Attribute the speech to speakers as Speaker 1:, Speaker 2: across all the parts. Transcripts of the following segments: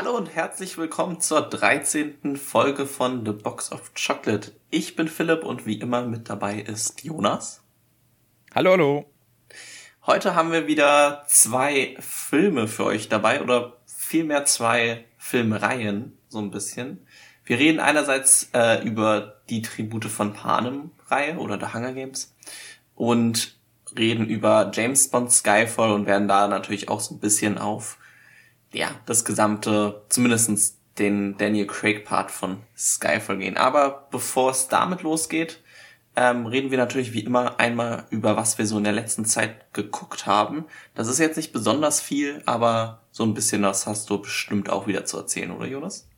Speaker 1: Hallo und herzlich willkommen zur 13. Folge von The Box of Chocolate. Ich bin Philipp und wie immer mit dabei ist Jonas.
Speaker 2: Hallo, hallo.
Speaker 1: Heute haben wir wieder zwei Filme für euch dabei oder vielmehr zwei Filmreihen, so ein bisschen. Wir reden einerseits äh, über die Tribute von Panem Reihe oder The Hunger Games und reden über James Bond Skyfall und werden da natürlich auch so ein bisschen auf ja, das gesamte, zumindestens den Daniel Craig Part von Skyfall gehen. Aber bevor es damit losgeht, ähm, reden wir natürlich wie immer einmal über was wir so in der letzten Zeit geguckt haben. Das ist jetzt nicht besonders viel, aber so ein bisschen das hast du bestimmt auch wieder zu erzählen, oder Jonas?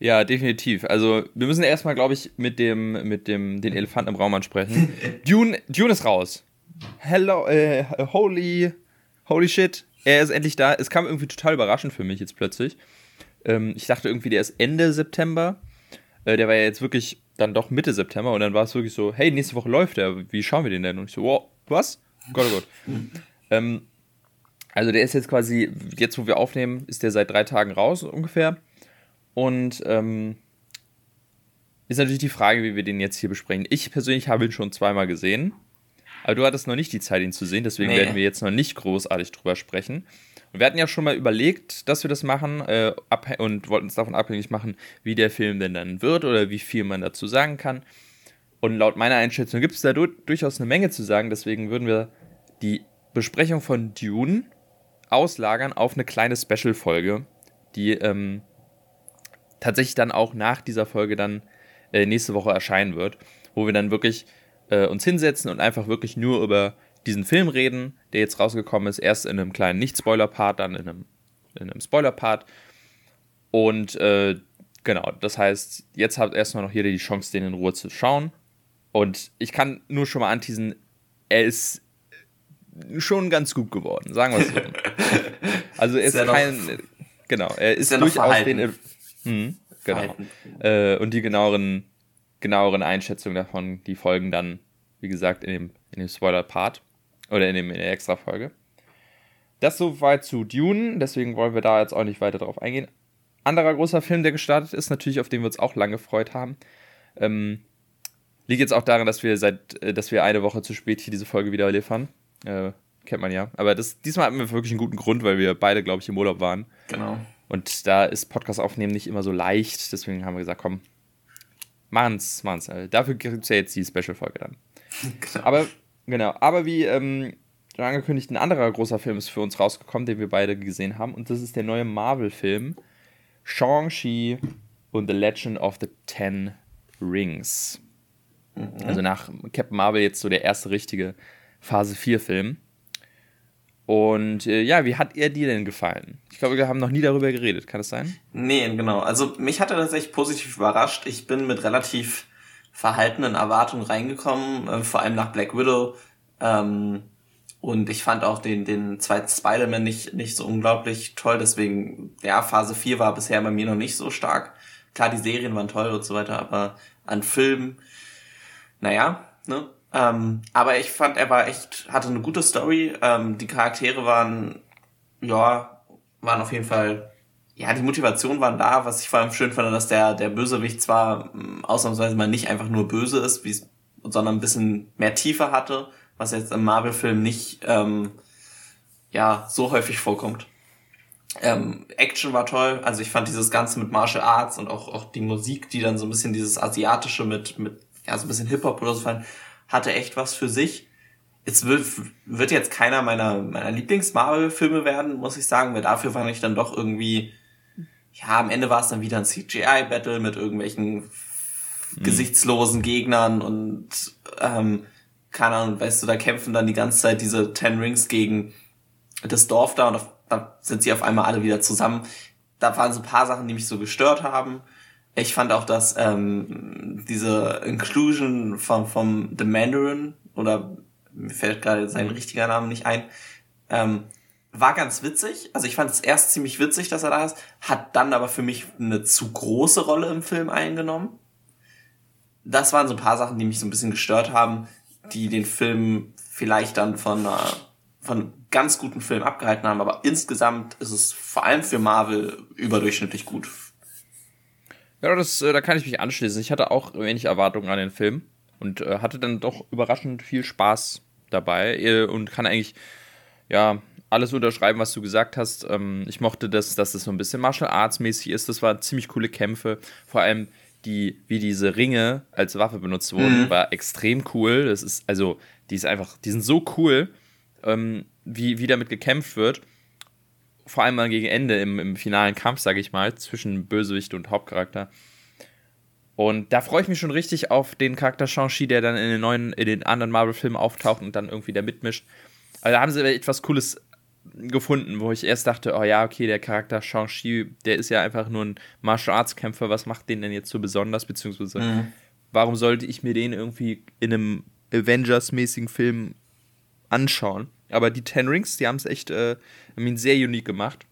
Speaker 2: Ja, definitiv. Also wir müssen erstmal, glaube ich, mit dem, mit dem, den Elefanten im Raum ansprechen. Dune, Dune ist raus. Hello, äh, holy, holy shit er ist endlich da. Es kam irgendwie total überraschend für mich jetzt plötzlich. Ähm, ich dachte irgendwie, der ist Ende September. Äh, der war ja jetzt wirklich dann doch Mitte September und dann war es wirklich so, hey, nächste Woche läuft er, wie schauen wir den denn? Und ich so, wow, was? Gott, oh Gott. ähm, also der ist jetzt quasi, jetzt wo wir aufnehmen, ist der seit drei Tagen raus ungefähr. Und ähm, ist natürlich die Frage, wie wir den jetzt hier besprechen. Ich persönlich habe ihn schon zweimal gesehen. Aber du hattest noch nicht die Zeit, ihn zu sehen, deswegen nee. werden wir jetzt noch nicht großartig drüber sprechen. Und wir hatten ja schon mal überlegt, dass wir das machen äh, und wollten uns davon abhängig machen, wie der Film denn dann wird oder wie viel man dazu sagen kann. Und laut meiner Einschätzung gibt es da du durchaus eine Menge zu sagen, deswegen würden wir die Besprechung von Dune auslagern auf eine kleine Special-Folge, die ähm, tatsächlich dann auch nach dieser Folge dann äh, nächste Woche erscheinen wird, wo wir dann wirklich äh, uns hinsetzen und einfach wirklich nur über diesen Film reden, der jetzt rausgekommen ist. Erst in einem kleinen Nicht-Spoiler-Part, dann in einem, in einem Spoiler-Part. Und äh, genau, das heißt, jetzt habt erstmal noch jeder die Chance, den in Ruhe zu schauen. Und ich kann nur schon mal anteasen, er ist schon ganz gut geworden, sagen wir es so. also er ist, ist kein. Noch, genau, er ist, ist durchaus den. Hm, genau. Äh, und die genaueren genaueren Einschätzung davon, die folgen dann, wie gesagt, in dem, in dem Spoiler-Part oder in, dem, in der Extra-Folge. Das soweit zu Dune, deswegen wollen wir da jetzt auch nicht weiter drauf eingehen. Anderer großer Film, der gestartet ist, natürlich, auf den wir uns auch lange gefreut haben. Ähm, liegt jetzt auch daran, dass wir seit, äh, dass wir eine Woche zu spät hier diese Folge wieder liefern. Äh, kennt man ja. Aber das, diesmal hatten wir wirklich einen guten Grund, weil wir beide, glaube ich, im Urlaub waren.
Speaker 1: Genau.
Speaker 2: Und da ist Podcast aufnehmen nicht immer so leicht. Deswegen haben wir gesagt, komm, Machen's, machen's. Dafür gibt es ja jetzt die Special-Folge dann. Genau. Aber, genau, aber wie ähm, angekündigt, ein anderer großer Film ist für uns rausgekommen, den wir beide gesehen haben. Und das ist der neue Marvel-Film Shang-Chi und The Legend of the Ten Rings. Mhm. Also nach Captain Marvel jetzt so der erste richtige Phase 4-Film. Und äh, ja, wie hat er dir denn gefallen? Ich glaube, wir haben noch nie darüber geredet. Kann das sein?
Speaker 1: Nee, genau. Also mich hat er tatsächlich positiv überrascht. Ich bin mit relativ verhaltenen Erwartungen reingekommen, äh, vor allem nach Black Widow. Ähm, und ich fand auch den, den zweiten Spider-Man nicht, nicht so unglaublich toll. Deswegen, ja, Phase 4 war bisher bei mir noch nicht so stark. Klar, die Serien waren toll und so weiter, aber an Filmen, naja, ne? Ähm, aber ich fand, er war echt, hatte eine gute Story. Ähm, die Charaktere waren, ja, waren auf jeden Fall, ja, die Motivation waren da. Was ich vor allem schön fand, dass der, der Bösewicht zwar ähm, ausnahmsweise mal nicht einfach nur böse ist, sondern ein bisschen mehr Tiefe hatte, was jetzt im Marvel-Film nicht, ähm, ja, so häufig vorkommt. Ähm, Action war toll, also ich fand dieses Ganze mit Martial Arts und auch, auch die Musik, die dann so ein bisschen dieses Asiatische mit, mit, ja, so ein bisschen Hip-Hop oder so fand, hatte echt was für sich. Es wird, wird jetzt keiner meiner, meiner Lieblings-Marvel-Filme werden, muss ich sagen, weil dafür fand ich dann doch irgendwie, ja, am Ende war es dann wieder ein CGI-Battle mit irgendwelchen mhm. gesichtslosen Gegnern und, ähm, keine Ahnung, weißt du, da kämpfen dann die ganze Zeit diese Ten Rings gegen das Dorf da und auf, da sind sie auf einmal alle wieder zusammen. Da waren so ein paar Sachen, die mich so gestört haben. Ich fand auch, dass ähm, diese Inclusion vom, vom The Mandarin, oder mir fällt gerade sein richtiger Name nicht ein, ähm, war ganz witzig. Also ich fand es erst ziemlich witzig, dass er da ist, hat dann aber für mich eine zu große Rolle im Film eingenommen. Das waren so ein paar Sachen, die mich so ein bisschen gestört haben, die den Film vielleicht dann von einer von ganz guten Filmen abgehalten haben, aber insgesamt ist es vor allem für Marvel überdurchschnittlich gut.
Speaker 2: Ja, das, äh, da kann ich mich anschließen. Ich hatte auch wenig Erwartungen an den Film und äh, hatte dann doch überraschend viel Spaß dabei äh, und kann eigentlich, ja, alles unterschreiben, was du gesagt hast. Ähm, ich mochte das, dass das so ein bisschen Martial Arts mäßig ist. Das waren ziemlich coole Kämpfe. Vor allem die, wie diese Ringe als Waffe benutzt wurden, mhm. war extrem cool. Das ist, also, die ist einfach, die sind so cool, ähm, wie, wie damit gekämpft wird. Vor allem mal gegen Ende im, im finalen Kampf, sage ich mal, zwischen Bösewicht und Hauptcharakter. Und da freue ich mich schon richtig auf den Charakter Shang-Chi, der dann in den neuen, in den anderen Marvel-Filmen auftaucht und dann irgendwie da mitmischt. Also da haben sie etwas Cooles gefunden, wo ich erst dachte, oh ja, okay, der Charakter Shang-Chi, der ist ja einfach nur ein Martial Arts Kämpfer, was macht den denn jetzt so besonders, beziehungsweise mhm. warum sollte ich mir den irgendwie in einem Avengers-mäßigen Film anschauen? Aber die Ten Rings, die haben es echt, äh, haben ihn sehr unique gemacht.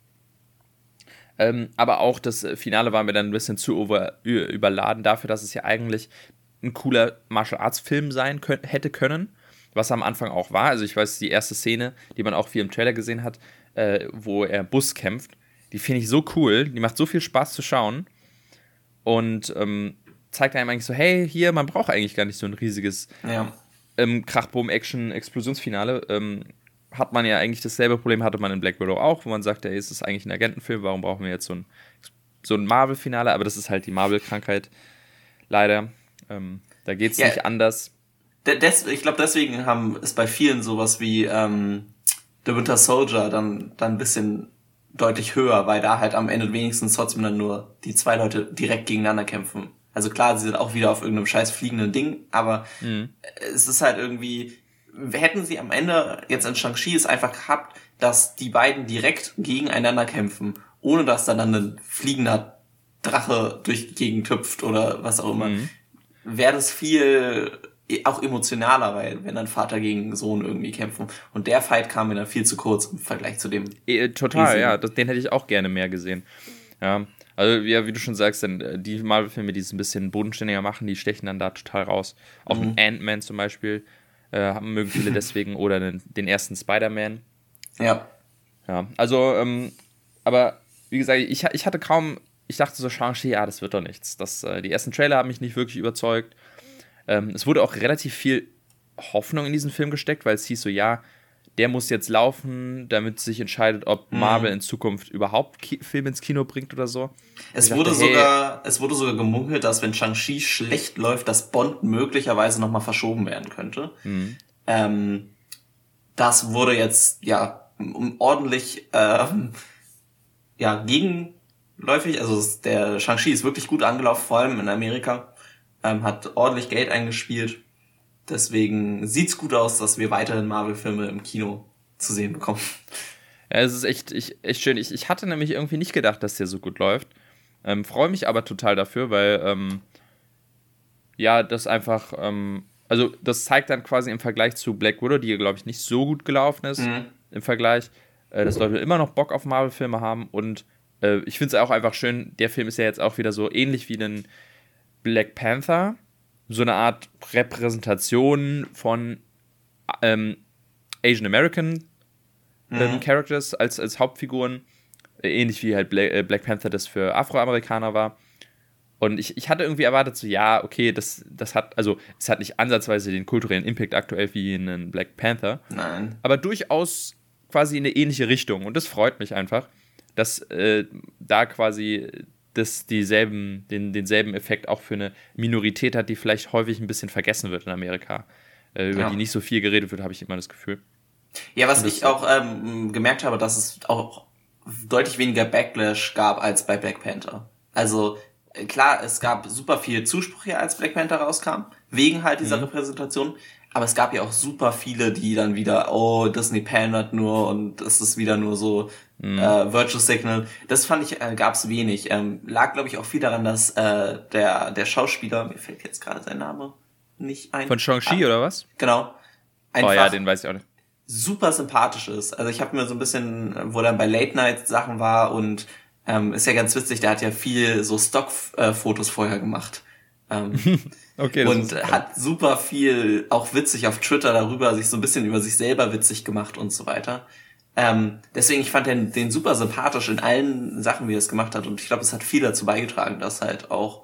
Speaker 2: Ähm, aber auch das Finale war mir dann ein bisschen zu over, überladen dafür, dass es ja eigentlich ein cooler Martial Arts Film sein könnt, hätte können was am Anfang auch war. Also ich weiß, die erste Szene, die man auch viel im Trailer gesehen hat, äh, wo er Bus kämpft, die finde ich so cool, die macht so viel Spaß zu schauen und ähm, zeigt einem eigentlich so, hey, hier, man braucht eigentlich gar nicht so ein riesiges ja. ähm, Krachboom-Action-Explosionsfinale. Ähm, hat man ja eigentlich dasselbe Problem, hatte man in Black Widow auch, wo man sagt, hey, ist das eigentlich ein Agentenfilm, warum brauchen wir jetzt so ein, so ein Marvel-Finale? Aber das ist halt die Marvel-Krankheit, leider. Ähm, da geht es ja. nicht anders
Speaker 1: des, ich glaube, deswegen haben ist bei vielen sowas wie ähm, The Winter Soldier dann, dann ein bisschen deutlich höher, weil da halt am Ende wenigstens trotzdem dann nur die zwei Leute direkt gegeneinander kämpfen. Also klar, sie sind auch wieder auf irgendeinem scheiß fliegenden Ding, aber mhm. es ist halt irgendwie, hätten sie am Ende jetzt in Shang-Chi es einfach gehabt, dass die beiden direkt gegeneinander kämpfen, ohne dass dann, dann ein fliegender Drache durch die Gegend hüpft oder was auch immer, mhm. wäre das viel auch emotionaler, weil wenn dann Vater gegen Sohn irgendwie kämpfen. Und der Fight kam mir dann viel zu kurz im Vergleich zu dem.
Speaker 2: E, total, riesigen. ja, das, den hätte ich auch gerne mehr gesehen. Ja, also ja, wie du schon sagst, dann äh, die Marvel-Filme, die es ein bisschen bodenständiger machen, die stechen dann da total raus. Auch mhm. Ant-Man zum Beispiel äh, haben mögen viele deswegen oder den, den ersten Spider-Man.
Speaker 1: Ja.
Speaker 2: Ja, also, ähm, aber wie gesagt, ich, ich hatte kaum, ich dachte so, Shang-Chi, ja, das wird doch nichts. Das, äh, die ersten Trailer haben mich nicht wirklich überzeugt. Ähm, es wurde auch relativ viel Hoffnung in diesen Film gesteckt, weil es hieß so, ja, der muss jetzt laufen, damit sich entscheidet, ob mhm. Marvel in Zukunft überhaupt Ki Filme ins Kino bringt oder so.
Speaker 1: Es wurde dachte, sogar, hey, es wurde sogar gemunkelt, dass wenn Shang-Chi schlecht läuft, dass Bond möglicherweise nochmal verschoben werden könnte. Mhm. Ähm, das wurde jetzt ja ordentlich ähm, ja gegenläufig. Also der Shang-Chi ist wirklich gut angelaufen, vor allem in Amerika ähm, hat ordentlich Geld eingespielt. Deswegen sieht's gut aus, dass wir weiterhin Marvel-Filme im Kino zu sehen bekommen.
Speaker 2: Ja, es ist echt, ich, echt schön. Ich, ich hatte nämlich irgendwie nicht gedacht, dass der so gut läuft. Ähm, Freue mich aber total dafür, weil ähm, ja, das einfach, ähm, also das zeigt dann quasi im Vergleich zu Black Widow, die glaube ich nicht so gut gelaufen ist, mhm. im Vergleich, äh, dass Leute immer noch Bock auf Marvel-Filme haben und äh, ich finde es auch einfach schön, der Film ist ja jetzt auch wieder so ähnlich wie ein Black Panther so eine Art Repräsentation von ähm, Asian American ähm, mhm. Characters als, als Hauptfiguren, äh, ähnlich wie halt Black, äh, Black Panther das für Afroamerikaner war. Und ich, ich hatte irgendwie erwartet, so, ja, okay, das, das hat, also, es hat nicht ansatzweise den kulturellen Impact aktuell wie in Black Panther.
Speaker 1: Nein.
Speaker 2: Aber durchaus quasi in eine ähnliche Richtung. Und das freut mich einfach, dass äh, da quasi das dieselben, den, denselben Effekt auch für eine Minorität hat, die vielleicht häufig ein bisschen vergessen wird in Amerika. Äh, über ja. die nicht so viel geredet wird, habe ich immer das Gefühl.
Speaker 1: Ja, was ich auch ähm, gemerkt habe, dass es auch deutlich weniger Backlash gab als bei Black Panther. Also äh, klar, es gab super viel Zuspruch hier, als Black Panther rauskam, wegen halt dieser mhm. Repräsentation. Aber es gab ja auch super viele, die dann wieder, oh, Disney pandert nur und es ist wieder nur so mhm. äh, Virtual Signal. Das fand ich, äh, gab's wenig. Ähm, lag, glaube ich, auch viel daran, dass äh, der, der Schauspieler, mir fällt jetzt gerade sein Name nicht ein.
Speaker 2: Von Shang-Chi ah, oder was?
Speaker 1: Genau.
Speaker 2: Einfach oh ja, den weiß ich auch nicht.
Speaker 1: Super sympathisch ist. Also ich habe mir so ein bisschen, wo dann bei Late Night Sachen war und ähm, ist ja ganz witzig, der hat ja viel so Stock-Fotos vorher gemacht Ähm, okay, und hat super viel auch witzig auf Twitter darüber, sich so ein bisschen über sich selber witzig gemacht und so weiter. Ähm, deswegen, ich fand den, den super sympathisch in allen Sachen, wie er es gemacht hat. Und ich glaube, es hat viel dazu beigetragen, dass halt auch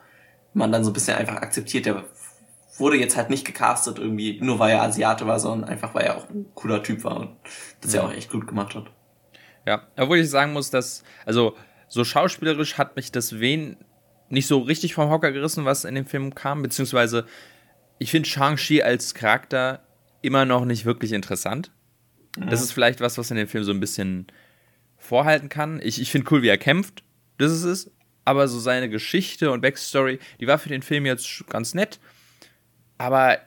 Speaker 1: man dann so ein bisschen einfach akzeptiert, der wurde jetzt halt nicht gecastet irgendwie, nur weil er Asiate war, sondern einfach, weil er auch ein cooler Typ war und das ja, ja auch echt gut gemacht hat.
Speaker 2: Ja, obwohl ich sagen muss, dass, also so schauspielerisch hat mich das Wen nicht so richtig vom Hocker gerissen, was in dem Film kam, beziehungsweise ich finde Shang-Chi als Charakter immer noch nicht wirklich interessant. Mhm. Das ist vielleicht was, was in dem Film so ein bisschen vorhalten kann. Ich, ich finde cool, wie er kämpft, das ist es, aber so seine Geschichte und Backstory, die war für den Film jetzt ganz nett, aber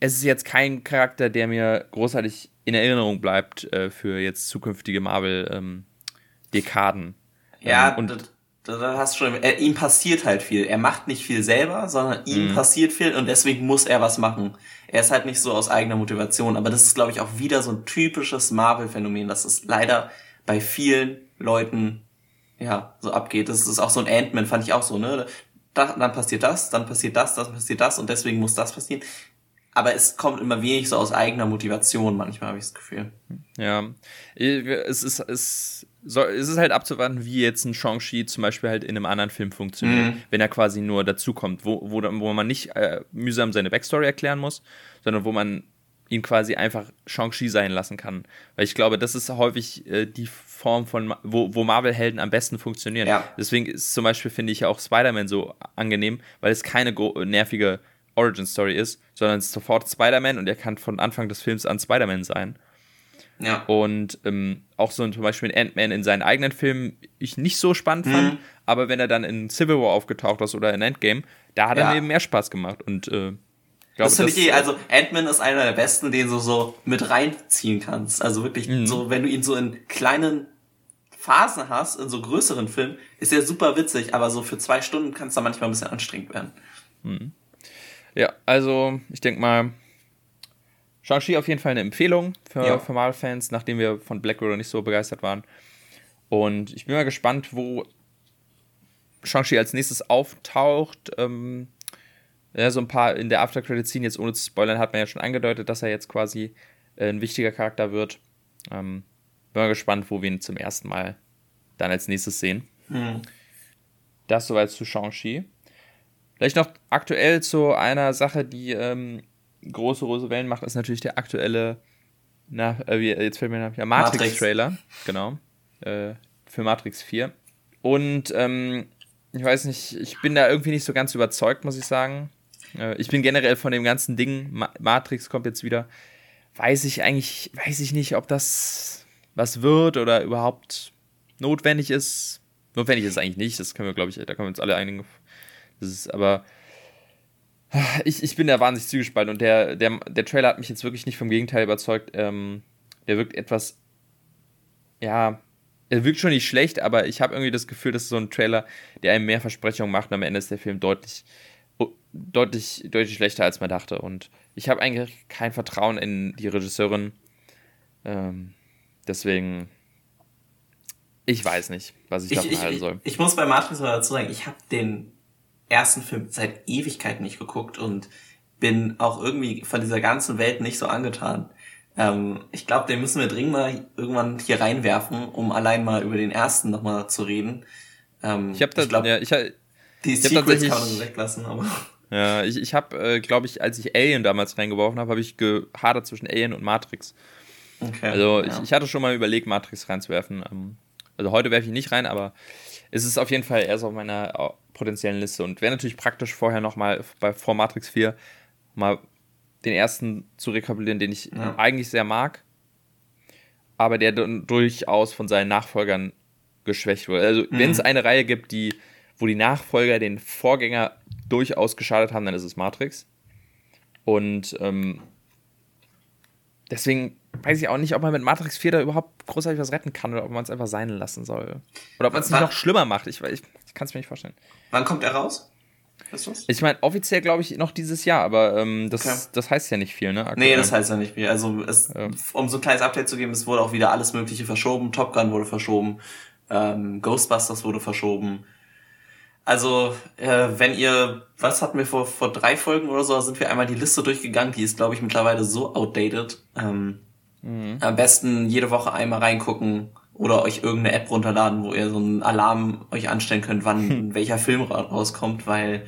Speaker 2: es ist jetzt kein Charakter, der mir großartig in Erinnerung bleibt äh, für jetzt zukünftige Marvel-Dekaden. Ähm,
Speaker 1: ja, ähm, und da, da hast du schon, er, ihm passiert halt viel. Er macht nicht viel selber, sondern ihm mhm. passiert viel und deswegen muss er was machen. Er ist halt nicht so aus eigener Motivation, aber das ist, glaube ich, auch wieder so ein typisches Marvel-Phänomen, dass es leider bei vielen Leuten ja so abgeht. Das ist auch so ein Ant-Man, fand ich auch so, ne? Da, dann passiert das, dann passiert das, dann passiert das und deswegen muss das passieren aber es kommt immer wenig so aus eigener Motivation, manchmal habe ich das Gefühl.
Speaker 2: Ja, es ist, es, soll, es ist halt abzuwarten, wie jetzt ein Shang-Chi zum Beispiel halt in einem anderen Film funktioniert, mhm. wenn er quasi nur dazukommt, wo, wo, wo man nicht äh, mühsam seine Backstory erklären muss, sondern wo man ihn quasi einfach Shang-Chi sein lassen kann. Weil ich glaube, das ist häufig äh, die Form von, wo, wo Marvel-Helden am besten funktionieren. Ja. Deswegen ist zum Beispiel, finde ich, auch Spider-Man so angenehm, weil es keine nervige Origin Story ist, sondern es ist sofort Spider-Man und er kann von Anfang des Films an Spider-Man sein. Ja. Und ähm, auch so zum Beispiel Ant-Man in seinen eigenen Filmen ich nicht so spannend mhm. fand, aber wenn er dann in Civil War aufgetaucht ist oder in Endgame, da hat ja. er mir eben mehr Spaß gemacht und äh,
Speaker 1: Glaube, das finde ich eh, also Ant-Man ist einer der besten, den du so mit reinziehen kannst. Also wirklich mhm. so, wenn du ihn so in kleinen Phasen hast, in so größeren Filmen, ist er super witzig, aber so für zwei Stunden kann es da manchmal ein bisschen anstrengend werden.
Speaker 2: Mhm. Ja, also ich denke mal, Shang-Chi auf jeden Fall eine Empfehlung für, ja. für Marvel-Fans, nachdem wir von Black Widow nicht so begeistert waren. Und ich bin mal gespannt, wo Shang-Chi als nächstes auftaucht. Ähm, ja, so ein paar in der After-Credit-Scene, jetzt ohne zu spoilern, hat man ja schon angedeutet, dass er jetzt quasi äh, ein wichtiger Charakter wird. Ähm, bin mal gespannt, wo wir ihn zum ersten Mal dann als nächstes sehen. Mhm. Das soweit zu Shang-Chi. Vielleicht noch aktuell zu einer Sache, die ähm, große, große Wellen macht, ist natürlich der aktuelle, na, äh, jetzt fällt mir der Matrix-Trailer, Matrix. genau, äh, für Matrix 4. Und ähm, ich weiß nicht, ich bin da irgendwie nicht so ganz überzeugt, muss ich sagen. Äh, ich bin generell von dem ganzen Ding, Ma Matrix kommt jetzt wieder, weiß ich eigentlich, weiß ich nicht, ob das was wird oder überhaupt notwendig ist. Notwendig ist es eigentlich nicht, das können wir, glaube ich, da können wir uns alle einigen, das ist aber. Ich, ich bin da wahnsinnig zugespalten und der, der, der Trailer hat mich jetzt wirklich nicht vom Gegenteil überzeugt. Ähm, der wirkt etwas. Ja, er wirkt schon nicht schlecht, aber ich habe irgendwie das Gefühl, dass so ein Trailer, der einem mehr Versprechungen macht, und am Ende ist der Film deutlich, deutlich, deutlich schlechter, als man dachte. Und ich habe eigentlich kein Vertrauen in die Regisseurin. Ähm, deswegen, ich weiß nicht, was ich, ich davon halten soll.
Speaker 1: Ich, ich muss bei Matrix mal dazu sagen, ich habe den ersten Film seit Ewigkeiten nicht geguckt und bin auch irgendwie von dieser ganzen Welt nicht so angetan. Ähm, ich glaube, den müssen wir dringend mal irgendwann hier reinwerfen, um allein mal über den ersten nochmal zu reden. Ähm,
Speaker 2: ich habe da, ich glaub, ja, ich,
Speaker 1: die ich Sequels kann man so weglassen, aber.
Speaker 2: Ja, ich, ich habe, äh, glaube ich, als ich Alien damals reingeworfen habe, habe ich gehadert zwischen Alien und Matrix. Okay, also ja. ich, ich hatte schon mal überlegt, Matrix reinzuwerfen. Ähm, also heute werfe ich nicht rein, aber es ist auf jeden Fall eher so auf meiner potenziellen Liste. Und wäre natürlich praktisch vorher nochmal bei vor Matrix 4 mal den ersten zu rekapitulieren, den ich ja. eigentlich sehr mag, aber der dann durchaus von seinen Nachfolgern geschwächt wurde. Also, mhm. wenn es eine Reihe gibt, die, wo die Nachfolger den Vorgänger durchaus geschadet haben, dann ist es Matrix. Und ähm, deswegen weiß ich auch nicht, ob man mit Matrix 4 da überhaupt großartig was retten kann oder ob man es einfach sein lassen soll. Oder ob man es nicht noch schlimmer macht. Ich, ich, ich kann es mir nicht vorstellen.
Speaker 1: Wann kommt er raus?
Speaker 2: Ich meine, offiziell glaube ich noch dieses Jahr, aber ähm, das, okay. das heißt ja nicht viel, ne?
Speaker 1: Aktuell. Nee, das heißt ja nicht viel. Also, es, ja. um so ein kleines Update zu geben, es wurde auch wieder alles Mögliche verschoben. Top Gun wurde verschoben, ähm, Ghostbusters wurde verschoben. Also, äh, wenn ihr, was hatten wir vor, vor drei Folgen oder so, sind wir einmal die Liste durchgegangen, die ist, glaube ich, mittlerweile so outdated. Ähm, mhm. Am besten jede Woche einmal reingucken oder euch irgendeine App runterladen, wo ihr so einen Alarm euch anstellen könnt, wann welcher Film rauskommt, weil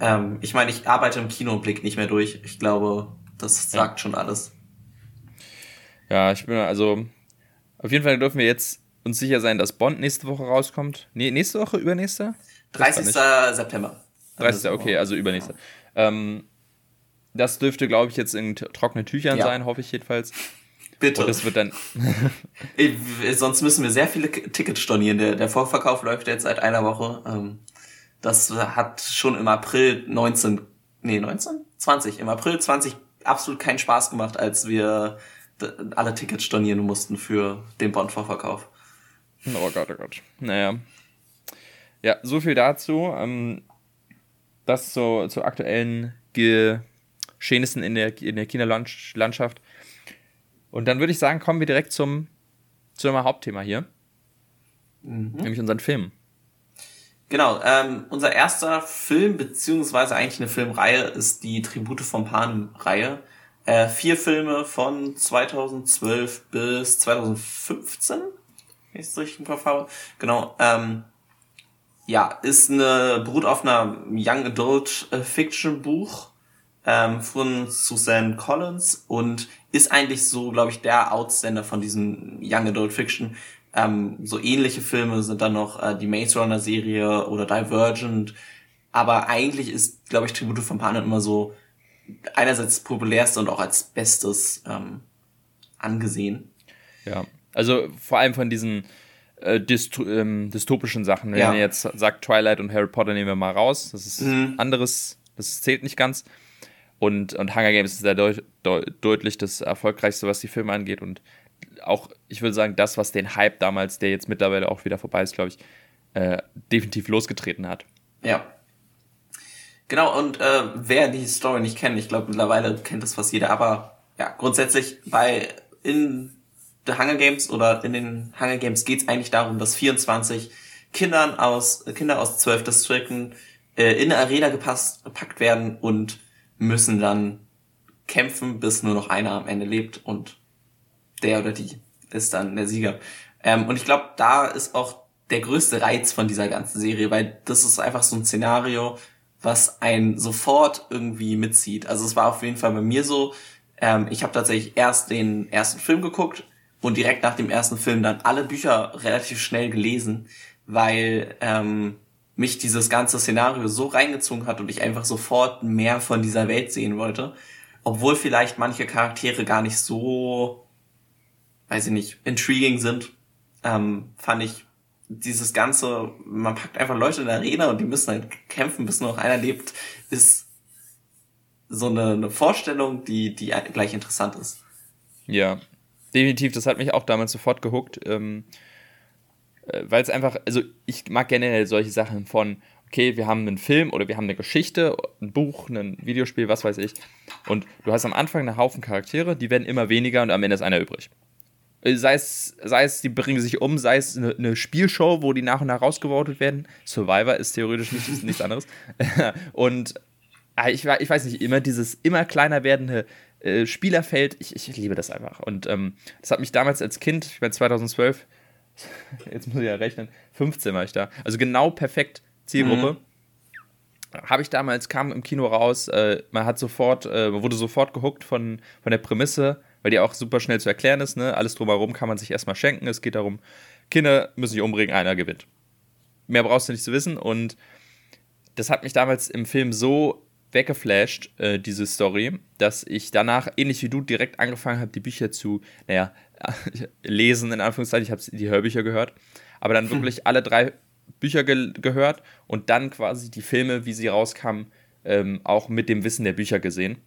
Speaker 1: ähm, ich meine, ich arbeite im Kino und blick nicht mehr durch. Ich glaube, das sagt ja. schon alles.
Speaker 2: Ja, ich bin also auf jeden Fall dürfen wir jetzt uns sicher sein, dass Bond nächste Woche rauskommt. Nee, nächste Woche, übernächste?
Speaker 1: 30. September.
Speaker 2: 30. Okay, also übernächste. Ähm, das dürfte, glaube ich, jetzt in trockenen Tüchern ja. sein, hoffe ich jedenfalls. Bitte. Und das wird dann.
Speaker 1: Sonst müssen wir sehr viele Tickets stornieren. Der, der Vorverkauf läuft jetzt seit einer Woche. Ähm, das hat schon im April 19, nee, 19? 20. Im April 20 absolut keinen Spaß gemacht, als wir alle Tickets stornieren mussten für den Bond-Vorverkauf.
Speaker 2: Oh Gott, oh Gott. Naja. Ja, so viel dazu. Ähm, das zu, zu aktuellen Geschehnissen in der, in der Kinderlandschaft. Und dann würde ich sagen, kommen wir direkt zum, zum Hauptthema hier. Mhm. Nämlich unseren Film.
Speaker 1: Genau, ähm, unser erster Film, beziehungsweise eigentlich eine Filmreihe, ist die Tribute von Panem-Reihe. Äh, vier Filme von 2012 bis 2015, wenn ich es richtig im Kopf habe. Genau, ähm, ja, ist eine beruht auf einer Young Adult äh, Fiction Buch ähm, von Suzanne Collins und ist eigentlich so, glaube ich, der Outstander von diesem Young Adult Fiction. Ähm, so ähnliche Filme sind dann noch äh, die Maze Runner Serie oder Divergent. Aber eigentlich ist, glaube ich, Tribute von Panem immer so einerseits populärste und auch als bestes ähm, angesehen.
Speaker 2: Ja, also vor allem von diesen äh, dysto ähm, dystopischen Sachen. Wenn ja. ihr jetzt sagt, Twilight und Harry Potter nehmen wir mal raus, das ist mhm. anderes, das zählt nicht ganz. Und, und Hunger Games ist da deut deutlich das erfolgreichste, was die Filme angeht. Und auch, ich würde sagen, das, was den Hype damals, der jetzt mittlerweile auch wieder vorbei ist, glaube ich, äh, definitiv losgetreten hat.
Speaker 1: Ja. Genau, und äh, wer die Story nicht kennt, ich glaube mittlerweile kennt das fast jeder, aber ja, grundsätzlich bei in The Hunger Games oder in den Hunger Games geht es eigentlich darum, dass 24 Kindern aus, Kinder aus zwölf Distrikten äh, in eine Arena gepasst, gepackt werden und müssen dann kämpfen, bis nur noch einer am Ende lebt und der oder die ist dann der Sieger. Ähm, und ich glaube, da ist auch der größte Reiz von dieser ganzen Serie, weil das ist einfach so ein Szenario, was einen sofort irgendwie mitzieht. Also es war auf jeden Fall bei mir so, ähm, ich habe tatsächlich erst den ersten Film geguckt und direkt nach dem ersten Film dann alle Bücher relativ schnell gelesen, weil ähm, mich dieses ganze Szenario so reingezogen hat und ich einfach sofort mehr von dieser Welt sehen wollte. Obwohl vielleicht manche Charaktere gar nicht so, weiß ich nicht, intriguing sind, ähm, fand ich dieses ganze, man packt einfach Leute in der Arena und die müssen halt kämpfen, bis nur noch einer lebt, ist so eine, eine Vorstellung, die, die gleich interessant ist.
Speaker 2: Ja, definitiv, das hat mich auch damals sofort gehuckt, ähm, äh, weil es einfach, also ich mag generell solche Sachen von, okay, wir haben einen Film oder wir haben eine Geschichte, ein Buch, ein Videospiel, was weiß ich, und du hast am Anfang einen Haufen Charaktere, die werden immer weniger und am Ende ist einer übrig. Äh, sei es, sei es, die bringen sich um, sei es eine, eine Spielshow, wo die nach und nach rausgevotet werden. Survivor ist theoretisch nicht, nichts anderes. und ah, ich, ich weiß nicht, immer dieses immer kleiner werdende äh, Spielerfeld, ich, ich liebe das einfach. Und ähm, das hat mich damals als Kind, ich meine 2012, jetzt muss ich ja rechnen, 15 war ich da. Also genau perfekt Zielgruppe. Mhm. Habe ich damals, kam im Kino raus, äh, man hat sofort, äh, wurde sofort gehuckt von, von der Prämisse, weil die auch super schnell zu erklären ist. Ne? Alles drumherum kann man sich erstmal schenken. Es geht darum, Kinder müssen sich umbringen, einer gewinnt. Mehr brauchst du nicht zu wissen. Und das hat mich damals im Film so weggeflasht, äh, diese Story, dass ich danach, ähnlich wie du, direkt angefangen habe, die Bücher zu, naja, lesen, in Anführungszeichen. Ich habe die Hörbücher gehört, aber dann hm. wirklich hm. alle drei Bücher ge gehört und dann quasi die Filme, wie sie rauskamen, ähm, auch mit dem Wissen der Bücher gesehen.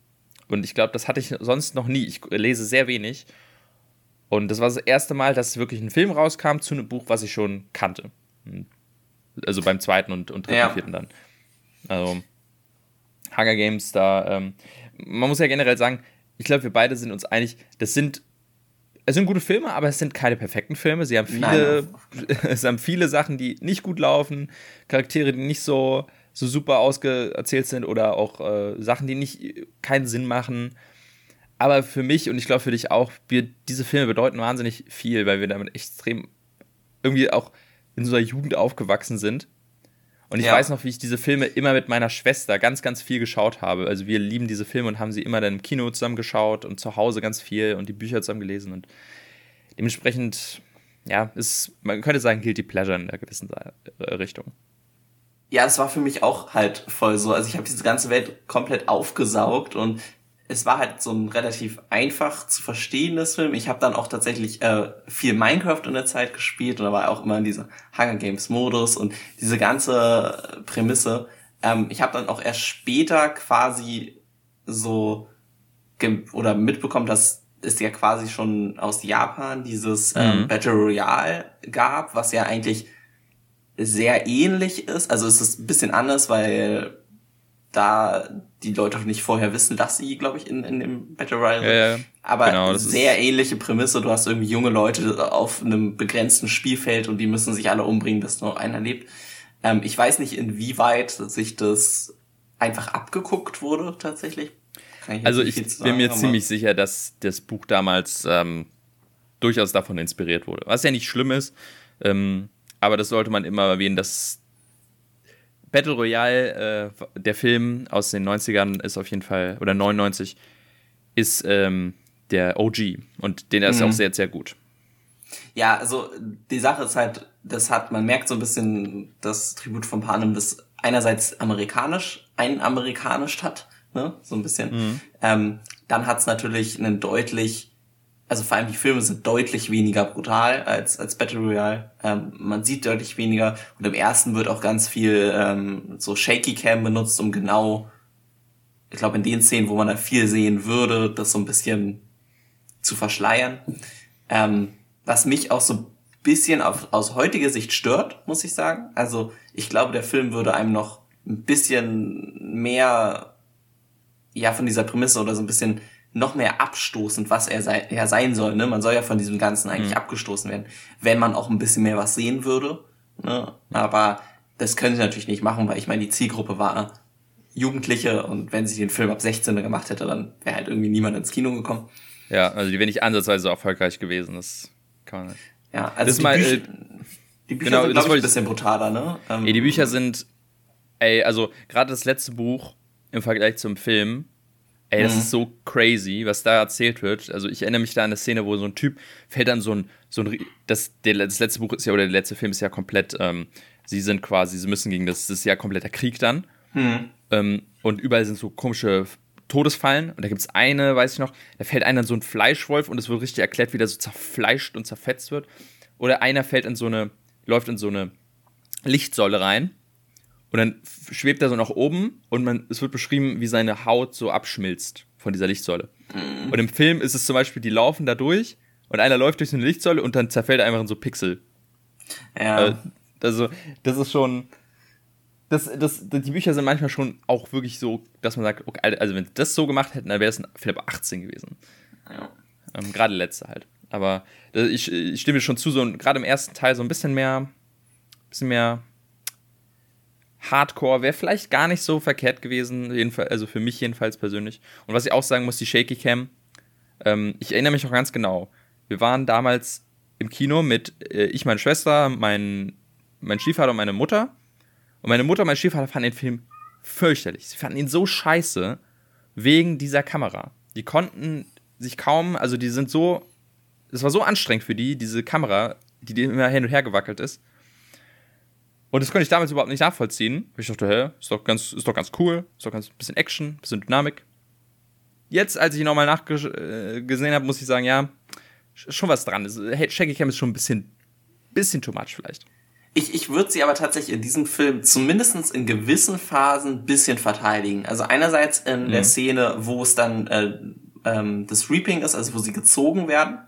Speaker 2: Und ich glaube, das hatte ich sonst noch nie. Ich lese sehr wenig. Und das war das erste Mal, dass wirklich ein Film rauskam zu einem Buch, was ich schon kannte. Also beim zweiten und, und dritten, ja. vierten dann. Also Hunger Games, da, ähm, man muss ja generell sagen, ich glaube, wir beide sind uns einig, das sind es sind gute Filme, aber es sind keine perfekten Filme. Sie haben viele, Nein. es haben viele Sachen, die nicht gut laufen, Charaktere, die nicht so, so super ausgeerzählt sind oder auch äh, Sachen, die nicht keinen Sinn machen. Aber für mich und ich glaube für dich auch, wir, diese Filme bedeuten wahnsinnig viel, weil wir damit extrem irgendwie auch in unserer Jugend aufgewachsen sind. Und ich ja. weiß noch, wie ich diese Filme immer mit meiner Schwester ganz, ganz viel geschaut habe. Also wir lieben diese Filme und haben sie immer dann im Kino zusammen geschaut und zu Hause ganz viel und die Bücher zusammen gelesen. Und dementsprechend, ja, ist, man könnte sagen, Guilty Pleasure in einer gewissen Richtung.
Speaker 1: Ja, es war für mich auch halt voll so. Also ich habe diese ganze Welt komplett aufgesaugt und es war halt so ein relativ einfach zu verstehendes Film. Ich habe dann auch tatsächlich äh, viel Minecraft in der Zeit gespielt und da war auch immer in dieser Hunger Games Modus und diese ganze Prämisse. Ähm, ich habe dann auch erst später quasi so oder mitbekommen, dass es ja quasi schon aus Japan dieses ähm, mhm. Battle Royale gab, was ja eigentlich sehr ähnlich ist. Also es ist ein bisschen anders, weil da die Leute nicht vorher wissen, dass sie, glaube ich, in, in dem Battle Royale ja, ja. Aber genau, sehr ähnliche Prämisse. Du hast irgendwie junge Leute auf einem begrenzten Spielfeld und die müssen sich alle umbringen, bis nur einer lebt. Ähm, ich weiß nicht, inwieweit sich das einfach abgeguckt wurde, tatsächlich.
Speaker 2: Ich also ich sagen, bin mir ziemlich sicher, dass das Buch damals ähm, durchaus davon inspiriert wurde. Was ja nicht schlimm ist, ähm, aber das sollte man immer erwähnen, dass Battle Royale, äh, der Film aus den 90ern ist auf jeden Fall, oder 99, ist ähm, der OG und den ist mhm. auch sehr, sehr gut.
Speaker 1: Ja, also die Sache ist halt, das hat, man merkt so ein bisschen das Tribut von Panem, das einerseits amerikanisch, ein amerikanisch hat, ne, so ein bisschen. Mhm. Ähm, dann hat es natürlich einen deutlich also vor allem die Filme sind deutlich weniger brutal als, als Battle Royale. Ähm, man sieht deutlich weniger und im ersten wird auch ganz viel ähm, so Shaky Cam benutzt, um genau, ich glaube in den Szenen, wo man da viel sehen würde, das so ein bisschen zu verschleiern. Ähm, was mich auch so ein bisschen auf, aus heutiger Sicht stört, muss ich sagen. Also ich glaube, der Film würde einem noch ein bisschen mehr ja von dieser Prämisse oder so ein bisschen noch mehr abstoßend, was er, sei, er sein soll. Ne? Man soll ja von diesem Ganzen eigentlich mhm. abgestoßen werden, wenn man auch ein bisschen mehr was sehen würde. Ne? Aber das können sie natürlich nicht machen, weil ich meine, die Zielgruppe war Jugendliche und wenn sie den Film ab 16 gemacht hätte, dann wäre halt irgendwie niemand ins Kino gekommen.
Speaker 2: Ja, also die wäre nicht ansatzweise so erfolgreich gewesen. Das kann man nicht.
Speaker 1: Ja, also das die, mal, Bücher, äh, die Bücher genau, sind, glaube ich, ein bisschen brutaler, ne?
Speaker 2: Ähm, ja, die Bücher sind, ey, also gerade das letzte Buch im Vergleich zum Film Ey, das mhm. ist so crazy, was da erzählt wird. Also ich erinnere mich da an eine Szene, wo so ein Typ fällt dann so ein, so ein das, der, das letzte Buch ist ja, oder der letzte Film ist ja komplett, ähm, sie sind quasi, sie müssen gegen das, das ist ja kompletter Krieg dann. Mhm. Ähm, und überall sind so komische Todesfallen. Und da gibt es eine, weiß ich noch, da fällt einer in so ein Fleischwolf und es wird richtig erklärt, wie der so zerfleischt und zerfetzt wird. Oder einer fällt in so eine, läuft in so eine Lichtsäule rein und dann schwebt er so nach oben und man, es wird beschrieben, wie seine Haut so abschmilzt von dieser Lichtsäule. Mhm. Und im Film ist es zum Beispiel, die laufen da durch und einer läuft durch so eine Lichtsäule und dann zerfällt er einfach in so Pixel. Ja. Äh, also, das ist schon. Das, das, die Bücher sind manchmal schon auch wirklich so, dass man sagt, okay, also wenn sie das so gemacht hätten, dann wäre es ein Philipp 18 gewesen. Ja. Ähm, gerade letzte halt. Aber ich, ich stimme schon zu, so gerade im ersten Teil so ein bisschen mehr, bisschen mehr Hardcore wäre vielleicht gar nicht so verkehrt gewesen, jedenfalls, also für mich jedenfalls persönlich. Und was ich auch sagen muss, die Shaky Cam, ähm, ich erinnere mich noch ganz genau. Wir waren damals im Kino mit äh, ich, meine Schwester, mein, mein Stiefvater und meine Mutter. Und meine Mutter und mein Stiefvater fanden den Film fürchterlich. Sie fanden ihn so scheiße wegen dieser Kamera. Die konnten sich kaum, also die sind so, es war so anstrengend für die, diese Kamera, die immer hin und her gewackelt ist. Und das konnte ich damals überhaupt nicht nachvollziehen. Ich dachte, hä, ist doch ganz, ist doch ganz cool, ist doch ganz bisschen Action, bisschen Dynamik. Jetzt, als ich ihn nochmal nachgesehen habe, muss ich sagen, ja, schon was dran. Shaggy Cam ist schon ein bisschen, bisschen too much vielleicht.
Speaker 1: Ich, ich würde sie aber tatsächlich in diesem Film zumindest in gewissen Phasen ein bisschen verteidigen. Also einerseits in mhm. der Szene, wo es dann äh, ähm, das Reaping ist, also wo sie gezogen werden,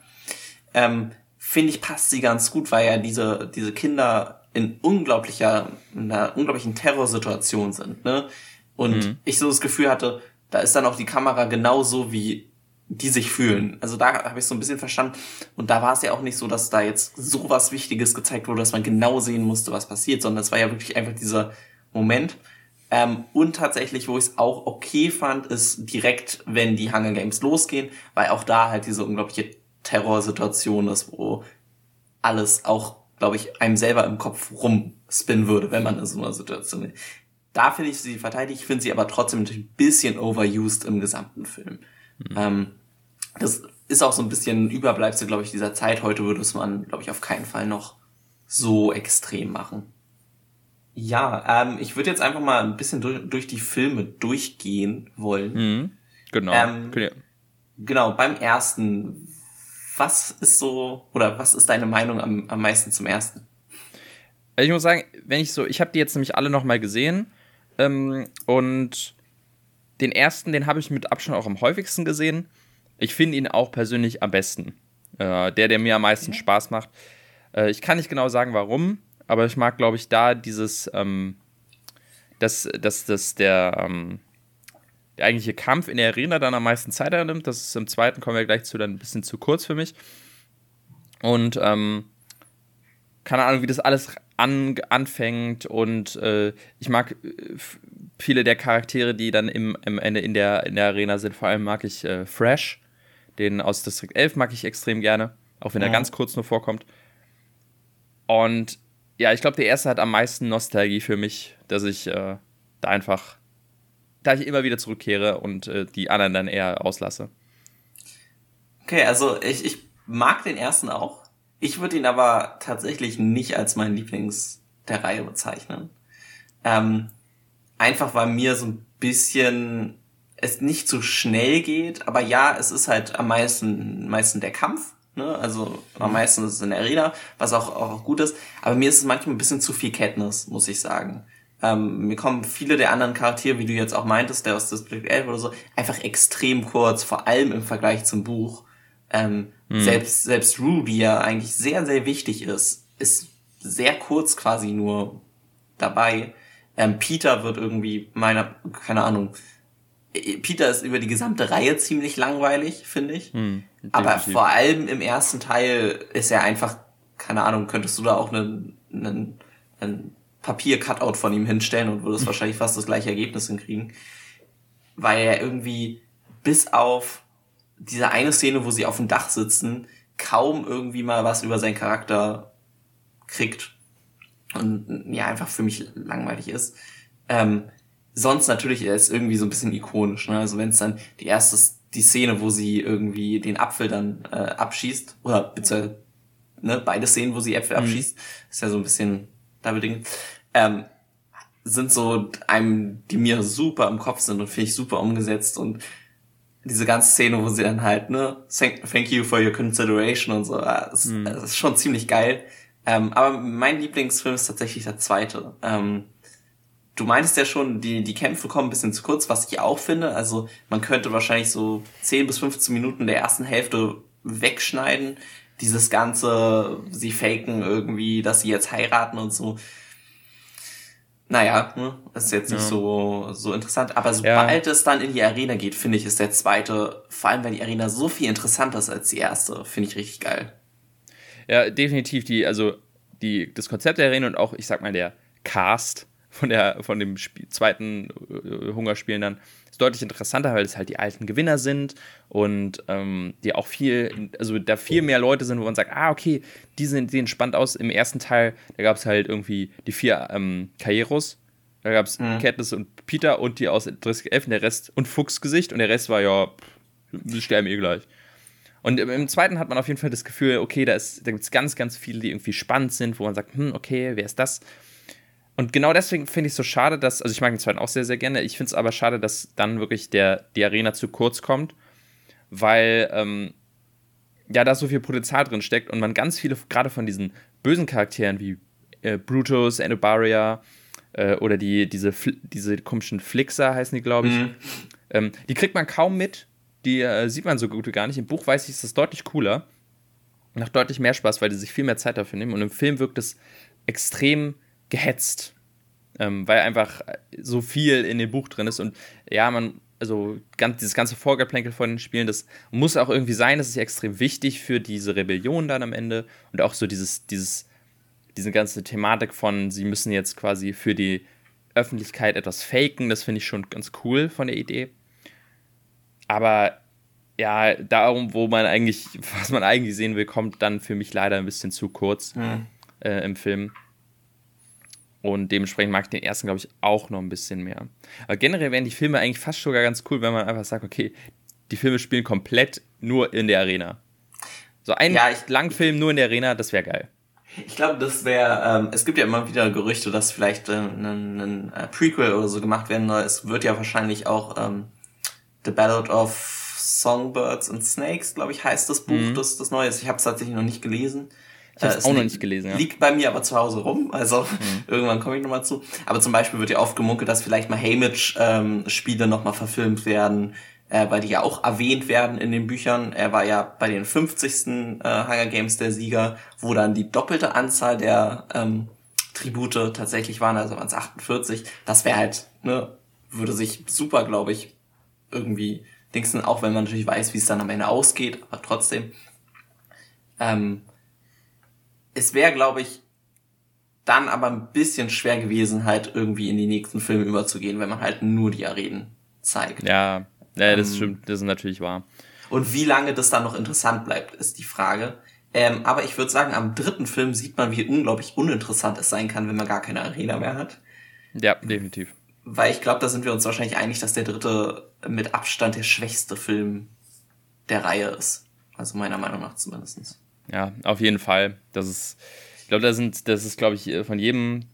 Speaker 1: ähm, finde ich, passt sie ganz gut, weil ja diese, diese Kinder in unglaublicher, in einer unglaublichen Terrorsituation sind, ne? Und mhm. ich so das Gefühl hatte, da ist dann auch die Kamera genauso wie die sich fühlen. Also da habe ich so ein bisschen verstanden. Und da war es ja auch nicht so, dass da jetzt so was Wichtiges gezeigt wurde, dass man genau sehen musste, was passiert, sondern es war ja wirklich einfach dieser Moment. Ähm, und tatsächlich, wo ich es auch okay fand, ist direkt, wenn die Hunger Games losgehen, weil auch da halt diese unglaubliche Terrorsituation ist, wo alles auch, glaube ich, einem selber im Kopf rumspinnen würde, wenn man in so einer Situation ist. Da finde ich sie verteidigt, ich finde sie aber trotzdem natürlich ein bisschen overused im gesamten Film. Mhm. Ähm, das ist auch so ein bisschen Überbleibsel, glaube ich, dieser Zeit. Heute würde es man, glaube ich, auf keinen Fall noch so extrem machen. Ja, ähm, ich würde jetzt einfach mal ein bisschen durch, durch die Filme durchgehen wollen. Mhm, genau. Ähm, genau, beim ersten, was ist so, oder was ist deine Meinung am, am meisten zum ersten?
Speaker 2: Ich muss sagen, wenn ich so, ich habe die jetzt nämlich alle nochmal gesehen ähm, und den ersten, den habe ich mit Abstand auch am häufigsten gesehen. Ich finde ihn auch persönlich am besten. Äh, der, der mir am meisten ja. Spaß macht. Äh, ich kann nicht genau sagen, warum, aber ich mag, glaube ich, da dieses, ähm, dass, dass, dass der, ähm, der eigentliche Kampf in der Arena dann am meisten Zeit annimmt. Das ist im zweiten, kommen wir gleich zu, dann ein bisschen zu kurz für mich. Und, ähm, keine Ahnung, wie das alles an, anfängt und äh, ich mag äh, viele der Charaktere, die dann im, im Ende in der, in der Arena sind. Vor allem mag ich äh, Fresh, den aus District 11 mag ich extrem gerne, auch wenn ja. er ganz kurz nur vorkommt. Und ja, ich glaube, der erste hat am meisten Nostalgie für mich, dass ich äh, da einfach, da ich immer wieder zurückkehre und äh, die anderen dann eher auslasse.
Speaker 1: Okay, also ich, ich mag den ersten auch. Ich würde ihn aber tatsächlich nicht als mein Lieblings der Reihe bezeichnen. Ähm, einfach weil mir so ein bisschen es nicht so schnell geht, aber ja, es ist halt am meisten, meisten der Kampf. Ne? Also am mhm. meisten ist es in der Arena, was auch, auch gut ist. Aber mir ist es manchmal ein bisschen zu viel Kenntnis, muss ich sagen. Ähm, mir kommen viele der anderen Charaktere, wie du jetzt auch meintest, der aus District 11 oder so, einfach extrem kurz, vor allem im Vergleich zum Buch. Ähm, hm. Selbst, selbst Rue, die ja eigentlich sehr, sehr wichtig ist, ist sehr kurz quasi nur dabei. Ähm, Peter wird irgendwie meiner, keine Ahnung, äh, Peter ist über die gesamte Reihe ziemlich langweilig, finde ich. Hm, Aber vor allem im ersten Teil ist er einfach, keine Ahnung, könntest du da auch einen, einen, einen Papier-Cutout von ihm hinstellen und würdest hm. wahrscheinlich fast das gleiche Ergebnis hinkriegen. Weil er irgendwie bis auf diese eine Szene, wo sie auf dem Dach sitzen, kaum irgendwie mal was über seinen Charakter kriegt. Und ja, einfach für mich langweilig ist. Ähm, sonst natürlich, er ist irgendwie so ein bisschen ikonisch. Ne? Also wenn es dann die erste, die Szene, wo sie irgendwie den Apfel dann äh, abschießt, oder beziehungsweise ne, beide Szenen, wo sie Äpfel mhm. abschießt, ist ja so ein bisschen da bedingt. Ähm, sind so einem, die mir super im Kopf sind und finde ich super umgesetzt und diese ganze Szene, wo sie dann halt, ne, thank, you for your consideration und so, das, mhm. das ist schon ziemlich geil. Ähm, aber mein Lieblingsfilm ist tatsächlich der zweite. Ähm, du meintest ja schon, die, die Kämpfe kommen ein bisschen zu kurz, was ich auch finde. Also man könnte wahrscheinlich so 10 bis 15 Minuten der ersten Hälfte wegschneiden. Dieses ganze, sie faken irgendwie, dass sie jetzt heiraten und so naja, ist jetzt nicht ja. so, so interessant. Aber sobald ja. es dann in die Arena geht, finde ich, ist der zweite, vor allem weil die Arena so viel interessanter ist als die erste, finde ich richtig geil.
Speaker 2: Ja, definitiv. Die, also die, das Konzept der Arena und auch, ich sag mal, der Cast von, der, von dem Spiel, zweiten äh, Hungerspielen dann ist deutlich interessanter, weil es halt die alten Gewinner sind und ähm, die auch viel, also da viel mehr Leute sind, wo man sagt, ah, okay, die sind, sehen spannend aus. Im ersten Teil, da gab es halt irgendwie die vier ähm, Karrieros. Da gab es mhm. Katniss und Peter und die aus 11 und der Rest und Fuchsgesicht und der Rest war ja, sie sterben eh gleich. Und im, im, zweiten hat man auf jeden Fall das Gefühl, okay, da, da gibt es ganz, ganz viele, die irgendwie spannend sind, wo man sagt, hm, okay, wer ist das? Und genau deswegen finde ich es so schade, dass, also ich mag den zweiten auch sehr, sehr gerne. Ich finde es aber schade, dass dann wirklich der, die Arena zu kurz kommt, weil ähm, ja da so viel Potenzial drin steckt und man ganz viele, gerade von diesen bösen Charakteren wie äh, Brutus, Enobaria äh, oder die, diese, diese komischen Flixer heißen die, glaube ich, mhm. ähm, die kriegt man kaum mit. Die äh, sieht man so gut wie gar nicht. Im Buch weiß ich, ist das deutlich cooler. Macht deutlich mehr Spaß, weil die sich viel mehr Zeit dafür nehmen. Und im Film wirkt es extrem gehetzt, ähm, weil einfach so viel in dem Buch drin ist. Und ja, man also ganz, dieses ganze Vorgeplänkel von den Spielen, das muss auch irgendwie sein, das ist ja extrem wichtig für diese Rebellion dann am Ende und auch so dieses, dieses, diese ganze Thematik von, sie müssen jetzt quasi für die Öffentlichkeit etwas faken, das finde ich schon ganz cool von der Idee. Aber ja, darum, wo man eigentlich, was man eigentlich sehen will, kommt dann für mich leider ein bisschen zu kurz mhm. äh, im Film. Und dementsprechend mag ich den ersten, glaube ich, auch noch ein bisschen mehr. Aber generell wären die Filme eigentlich fast sogar ganz cool, wenn man einfach sagt, okay, die Filme spielen komplett nur in der Arena. So ein ja, ich, Langfilm nur in der Arena, das wäre geil.
Speaker 1: Ich glaube, das wäre, ähm, es gibt ja immer wieder Gerüchte, dass vielleicht äh, ein, ein Prequel oder so gemacht werden soll. Es wird ja wahrscheinlich auch ähm, The Ballad of Songbirds and Snakes, glaube ich, heißt das Buch, mhm. das, das neue ist. Ich habe es tatsächlich noch nicht gelesen.
Speaker 2: Ich habe es äh, auch noch nicht gelesen. Ja.
Speaker 1: Liegt bei mir aber zu Hause rum, also mhm. irgendwann komme ich nochmal zu. Aber zum Beispiel wird ja oft gemunkelt, dass vielleicht mal Haymitch-Spiele ähm, nochmal verfilmt werden, äh, weil die ja auch erwähnt werden in den Büchern. Er war ja bei den 50. Äh, Hunger Games der Sieger, wo dann die doppelte Anzahl der ähm, Tribute tatsächlich waren, also waren es 48. Das wäre halt, ne, würde sich super, glaube ich, irgendwie dingsen, auch wenn man natürlich weiß, wie es dann am Ende ausgeht, aber trotzdem. Ähm, es wäre, glaube ich, dann aber ein bisschen schwer gewesen, halt irgendwie in die nächsten Filme überzugehen, wenn man halt nur die Arenen zeigt.
Speaker 2: Ja, ja das ähm, stimmt, das ist natürlich wahr.
Speaker 1: Und wie lange das dann noch interessant bleibt, ist die Frage. Ähm, aber ich würde sagen, am dritten Film sieht man, wie unglaublich uninteressant es sein kann, wenn man gar keine Arena mehr hat.
Speaker 2: Ja, definitiv.
Speaker 1: Weil ich glaube, da sind wir uns wahrscheinlich einig, dass der dritte mit Abstand der schwächste Film der Reihe ist. Also meiner Meinung nach zumindestens.
Speaker 2: Ja, auf jeden Fall. Das ist, ich glaube, da sind, das ist, glaube ich, von jedem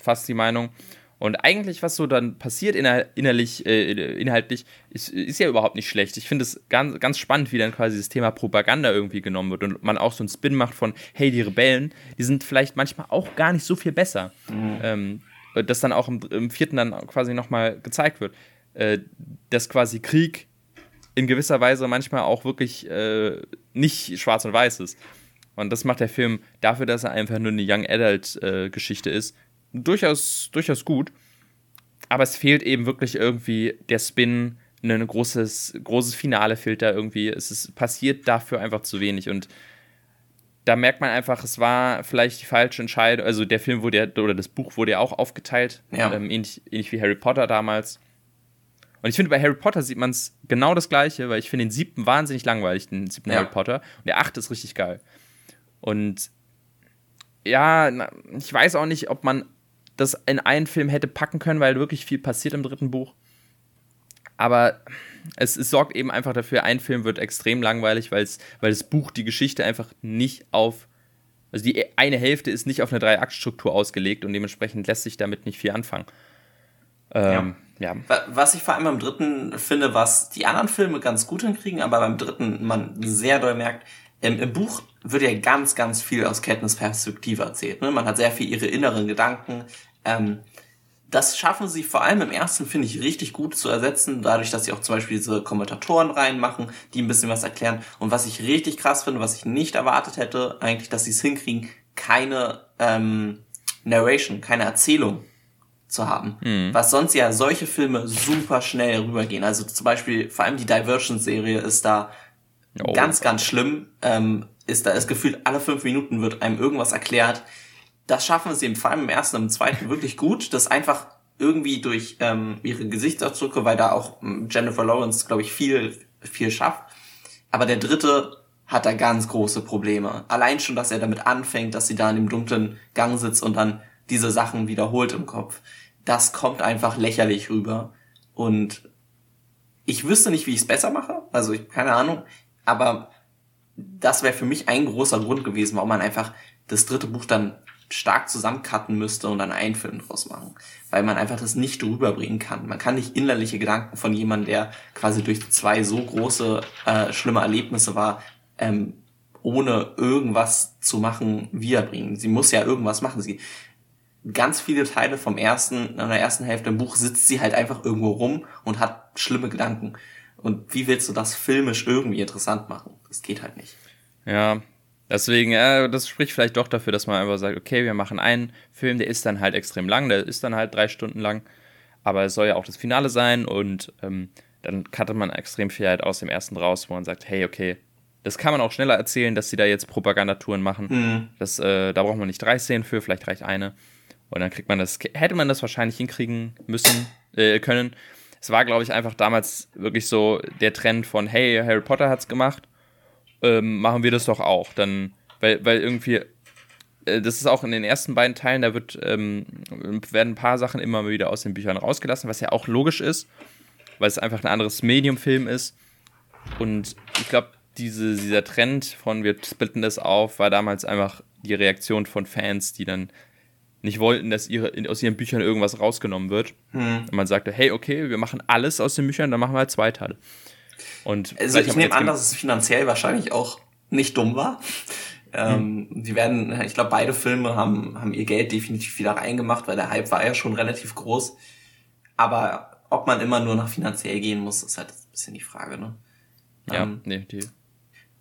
Speaker 2: fast die Meinung. Und eigentlich, was so dann passiert innerlich, äh, inhaltlich, ist, ist ja überhaupt nicht schlecht. Ich finde es ganz, ganz spannend, wie dann quasi das Thema Propaganda irgendwie genommen wird und man auch so einen Spin macht von, hey, die Rebellen, die sind vielleicht manchmal auch gar nicht so viel besser. Mhm. Ähm, das dann auch im, im vierten dann quasi nochmal gezeigt wird. Äh, dass quasi Krieg in gewisser Weise manchmal auch wirklich äh, nicht schwarz und weiß ist. Und das macht der Film dafür, dass er einfach nur eine Young Adult äh, Geschichte ist, durchaus, durchaus gut. Aber es fehlt eben wirklich irgendwie der Spin, ein großes, großes Finale fehlt da irgendwie. Es ist, passiert dafür einfach zu wenig. Und da merkt man einfach, es war vielleicht die falsche Entscheidung. Also der Film wurde ja, oder das Buch wurde ja auch aufgeteilt, ja. Ähm, ähnlich, ähnlich wie Harry Potter damals. Und ich finde, bei Harry Potter sieht man es genau das Gleiche, weil ich finde den siebten wahnsinnig langweilig, den siebten ja. Harry Potter. Und der achte ist richtig geil. Und ja, ich weiß auch nicht, ob man das in einen Film hätte packen können, weil wirklich viel passiert im dritten Buch. Aber es, es sorgt eben einfach dafür, ein Film wird extrem langweilig, weil das Buch die Geschichte einfach nicht auf. Also die eine Hälfte ist nicht auf eine Drei-Akt-Struktur ausgelegt und dementsprechend lässt sich damit nicht viel anfangen.
Speaker 1: Ähm, ja. Was ich vor allem beim dritten finde, was die anderen Filme ganz gut hinkriegen, aber beim dritten man sehr doll merkt, im, im Buch wird ja ganz, ganz viel aus Katniss Perspektive erzählt. Ne? Man hat sehr viel ihre inneren Gedanken. Ähm, das schaffen sie vor allem im ersten, finde ich, richtig gut zu ersetzen, dadurch, dass sie auch zum Beispiel diese Kommentatoren reinmachen, die ein bisschen was erklären. Und was ich richtig krass finde, was ich nicht erwartet hätte, eigentlich, dass sie es hinkriegen, keine ähm, Narration, keine Erzählung zu haben. Mhm. Was sonst ja solche Filme super schnell rübergehen. Also zum Beispiel, vor allem die Divergent-Serie ist da oh. ganz, ganz schlimm. Ähm, ist da ist gefühlt alle fünf Minuten wird einem irgendwas erklärt. Das schaffen sie vor allem im ersten und im zweiten wirklich gut. Das einfach irgendwie durch ähm, ihre Gesichtsausdrücke, weil da auch ähm, Jennifer Lawrence, glaube ich, viel, viel schafft. Aber der dritte hat da ganz große Probleme. Allein schon, dass er damit anfängt, dass sie da in dem dunklen Gang sitzt und dann diese Sachen wiederholt im Kopf. Das kommt einfach lächerlich rüber. Und ich wüsste nicht, wie ich es besser mache. Also ich, keine Ahnung. Aber das wäre für mich ein großer Grund gewesen, warum man einfach das dritte Buch dann stark zusammencutten müsste und dann einen Film draus machen. Weil man einfach das nicht rüberbringen kann. Man kann nicht innerliche Gedanken von jemandem, der quasi durch zwei so große, äh, schlimme Erlebnisse war, ähm, ohne irgendwas zu machen, wiederbringen. Sie muss ja irgendwas machen. Sie, ganz viele Teile vom ersten, in der ersten Hälfte im Buch sitzt sie halt einfach irgendwo rum und hat schlimme Gedanken. Und wie willst du das filmisch irgendwie interessant machen? Das geht halt nicht.
Speaker 2: Ja, deswegen, äh, das spricht vielleicht doch dafür, dass man einfach sagt, okay, wir machen einen Film, der ist dann halt extrem lang, der ist dann halt drei Stunden lang, aber es soll ja auch das Finale sein und ähm, dann cuttet man extrem viel halt aus dem ersten raus, wo man sagt, hey, okay, das kann man auch schneller erzählen, dass sie da jetzt Propagandatouren machen. Mhm. Das, äh, da braucht man nicht drei Szenen für, vielleicht reicht eine. Und dann kriegt man das, hätte man das wahrscheinlich hinkriegen müssen, äh, können. Es war, glaube ich, einfach damals wirklich so der Trend von, hey, Harry Potter hat's gemacht, ähm, machen wir das doch auch. Dann, weil, weil irgendwie, äh, das ist auch in den ersten beiden Teilen, da wird, ähm, werden ein paar Sachen immer wieder aus den Büchern rausgelassen, was ja auch logisch ist, weil es einfach ein anderes Medium-Film ist. Und ich glaube, diese, dieser Trend von wir splitten das auf, war damals einfach die Reaktion von Fans, die dann nicht wollten, dass ihre, aus ihren Büchern irgendwas rausgenommen wird. Hm. Und man sagte, hey, okay, wir machen alles aus den Büchern, dann machen wir halt zwei Teile.
Speaker 1: Und also ich nehme an, dass es finanziell wahrscheinlich auch nicht dumm war. Ähm, hm. Die werden, ich glaube, beide Filme haben, haben ihr Geld definitiv wieder reingemacht, weil der Hype war ja schon relativ groß. Aber ob man immer nur nach finanziell gehen muss, ist halt ein bisschen die Frage, ne?
Speaker 2: Ja, ähm, nee, die.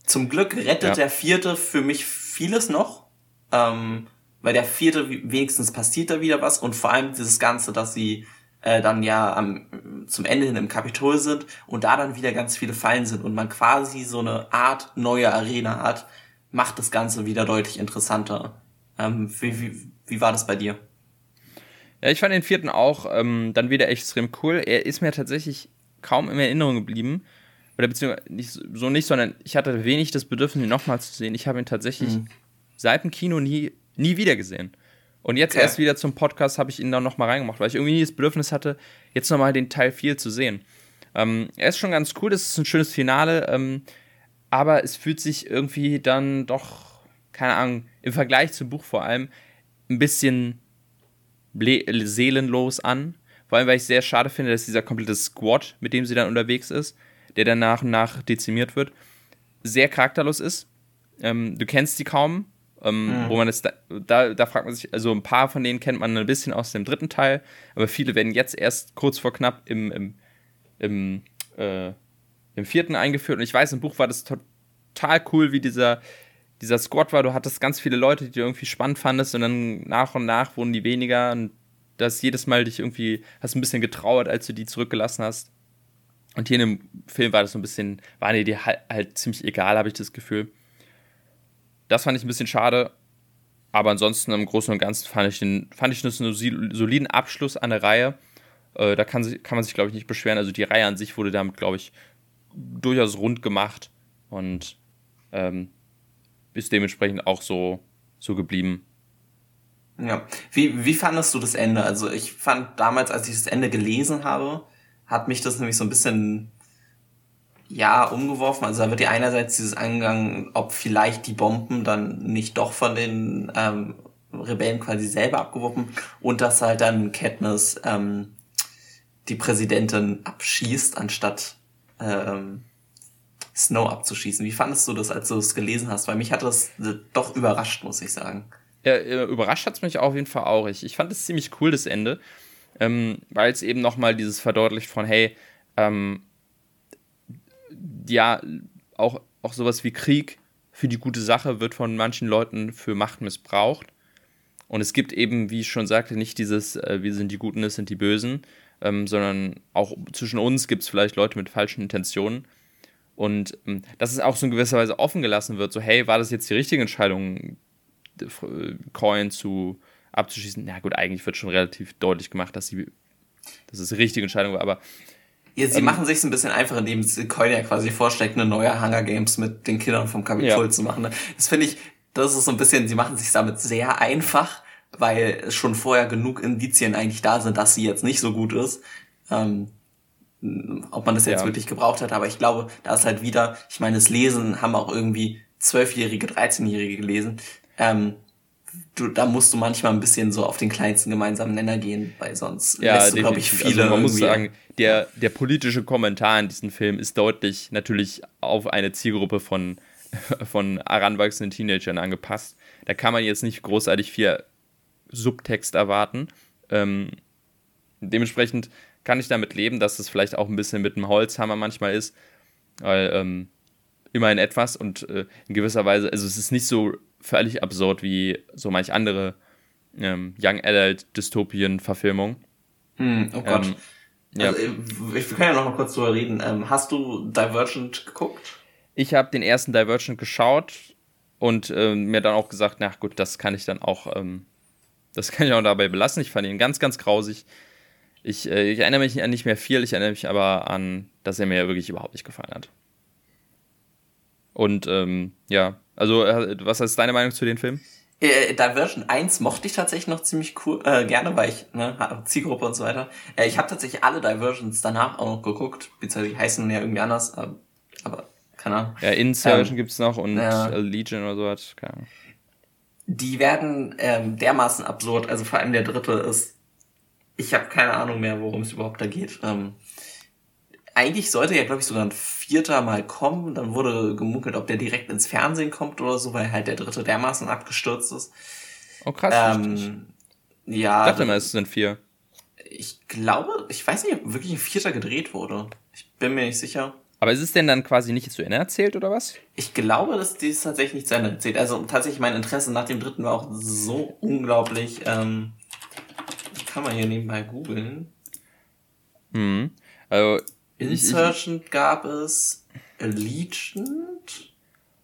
Speaker 1: Zum Glück rettet ja. der vierte für mich vieles noch. Ähm, weil der vierte wenigstens passiert da wieder was und vor allem dieses Ganze, dass sie äh, dann ja am, zum Ende hin im Kapitol sind und da dann wieder ganz viele Fallen sind und man quasi so eine Art neue Arena hat, macht das Ganze wieder deutlich interessanter. Ähm, wie, wie, wie war das bei dir?
Speaker 2: Ja, ich fand den vierten auch ähm, dann wieder extrem cool. Er ist mir tatsächlich kaum in Erinnerung geblieben. Oder beziehungsweise nicht, so nicht, sondern ich hatte wenig das Bedürfnis, ihn nochmal zu sehen. Ich habe ihn tatsächlich mhm. seit dem Kino nie nie wieder gesehen. Und jetzt okay. erst wieder zum Podcast habe ich ihn dann nochmal reingemacht, weil ich irgendwie nie das Bedürfnis hatte, jetzt nochmal den Teil 4 zu sehen. Ähm, er ist schon ganz cool, das ist ein schönes Finale, ähm, aber es fühlt sich irgendwie dann doch, keine Ahnung, im Vergleich zum Buch vor allem, ein bisschen seelenlos an. Vor allem, weil ich sehr schade finde, dass dieser komplette Squad, mit dem sie dann unterwegs ist, der dann nach und nach dezimiert wird, sehr charakterlos ist. Ähm, du kennst sie kaum, ähm, mhm. Wo man es da, da, da, fragt man sich, also ein paar von denen kennt man ein bisschen aus dem dritten Teil, aber viele werden jetzt erst kurz vor knapp im, im, im, äh, im vierten eingeführt. Und ich weiß, im Buch war das total cool, wie dieser, dieser Squad war. Du hattest ganz viele Leute, die du irgendwie spannend fandest und dann nach und nach wurden die weniger und das jedes Mal dich irgendwie, hast ein bisschen getrauert, als du die zurückgelassen hast. Und hier in dem Film war das so ein bisschen, waren die dir halt, halt ziemlich egal, habe ich das Gefühl. Das fand ich ein bisschen schade. Aber ansonsten im Großen und Ganzen fand ich, den, fand ich das einen soliden Abschluss an der Reihe. Äh, da kann, kann man sich, glaube ich, nicht beschweren. Also die Reihe an sich wurde damit, glaube ich, durchaus rund gemacht und ähm, ist dementsprechend auch so, so geblieben.
Speaker 1: Ja. Wie, wie fandest du das Ende? Also ich fand damals, als ich das Ende gelesen habe, hat mich das nämlich so ein bisschen ja, umgeworfen. Also da wird ja einerseits dieses angegangen, ob vielleicht die Bomben dann nicht doch von den ähm, Rebellen quasi selber abgeworfen und dass halt dann Katniss ähm, die Präsidentin abschießt, anstatt ähm, Snow abzuschießen. Wie fandest du das, als du es gelesen hast? Weil mich hat das doch überrascht, muss ich sagen.
Speaker 2: Ja, äh, überrascht hat es mich auf jeden Fall auch. Ich, ich fand es ziemlich cool, das Ende, ähm, weil es eben nochmal dieses verdeutlicht von, hey, ähm, ja, auch, auch sowas wie Krieg für die gute Sache wird von manchen Leuten für Macht missbraucht. Und es gibt eben, wie ich schon sagte, nicht dieses, äh, wir sind die Guten, es sind die Bösen, ähm, sondern auch zwischen uns gibt es vielleicht Leute mit falschen Intentionen. Und ähm, dass es auch so in gewisser Weise offen gelassen wird, so, hey, war das jetzt die richtige Entscheidung, Coin zu abzuschießen? Na gut, eigentlich wird schon relativ deutlich gemacht, dass, sie, dass es die richtige Entscheidung war, aber
Speaker 1: ja, sie ähm, machen sich ein bisschen einfach, indem sie Coin ja quasi vorschlägt, eine neue Hunger Games mit den Kindern vom Kapitol ja. zu machen. Ne? Das finde ich, das ist so ein bisschen, sie machen sich damit sehr einfach, weil schon vorher genug Indizien eigentlich da sind, dass sie jetzt nicht so gut ist. Ähm, ob man das jetzt ja. wirklich gebraucht hat, aber ich glaube, da ist halt wieder, ich meine, das Lesen haben auch irgendwie Zwölfjährige, 13-Jährige gelesen. Ähm, du, da musst du manchmal ein bisschen so auf den kleinsten gemeinsamen Nenner gehen, weil sonst ja, lässt du, glaube ich, viele.
Speaker 2: Also man muss sagen, der, der politische Kommentar in diesem Film ist deutlich natürlich auf eine Zielgruppe von, von heranwachsenden Teenagern angepasst. Da kann man jetzt nicht großartig viel Subtext erwarten. Ähm, dementsprechend kann ich damit leben, dass es vielleicht auch ein bisschen mit dem Holzhammer manchmal ist. Weil ähm, immerhin etwas und äh, in gewisser Weise, also es ist nicht so völlig absurd wie so manch andere ähm, Young Adult Dystopien-Verfilmung.
Speaker 1: Hm, oh Gott. Ähm, Ja. Also, wir können ja noch mal kurz drüber reden. Ähm, hast du Divergent geguckt?
Speaker 2: Ich habe den ersten Divergent geschaut und äh, mir dann auch gesagt, na gut, das kann ich dann auch, ähm, das kann ich auch dabei belassen. Ich fand ihn ganz, ganz grausig. Ich, äh, ich erinnere mich an nicht mehr viel, ich erinnere mich aber an, dass er mir wirklich überhaupt nicht gefallen hat. Und ähm, ja, also äh, was ist deine Meinung zu den Filmen?
Speaker 1: Äh, Diversion 1 mochte ich tatsächlich noch ziemlich cool, äh, gerne, weil ich, ne, Zielgruppe und so weiter. Äh, ich habe tatsächlich alle Diversions danach auch noch geguckt, beziehungsweise die heißen ja irgendwie anders, äh, aber keine Ahnung.
Speaker 2: Ja, Insurgent ähm, gibt's noch und ja. Legion oder so hat, keine Ahnung.
Speaker 1: Die werden ähm, dermaßen absurd, also vor allem der dritte ist, ich habe keine Ahnung mehr, worum es überhaupt da geht. Ähm, eigentlich sollte ja, glaube ich, sogar ein vierter Mal kommen. Dann wurde gemunkelt, ob der direkt ins Fernsehen kommt oder so, weil halt der dritte dermaßen abgestürzt ist.
Speaker 2: Oh krass. Ähm, ja. Ich dachte mal, es sind vier.
Speaker 1: Ich glaube, ich weiß nicht, ob wirklich ein vierter gedreht wurde. Ich bin mir nicht sicher.
Speaker 2: Aber ist es denn dann quasi nicht zu Ende erzählt oder was?
Speaker 1: Ich glaube, dass dies tatsächlich nicht zu Ende erzählt. Also tatsächlich mein Interesse nach dem dritten war auch so unglaublich. Ähm, kann man hier nebenbei googeln.
Speaker 2: Hm. Also
Speaker 1: Insurgent gab es, Allegiant.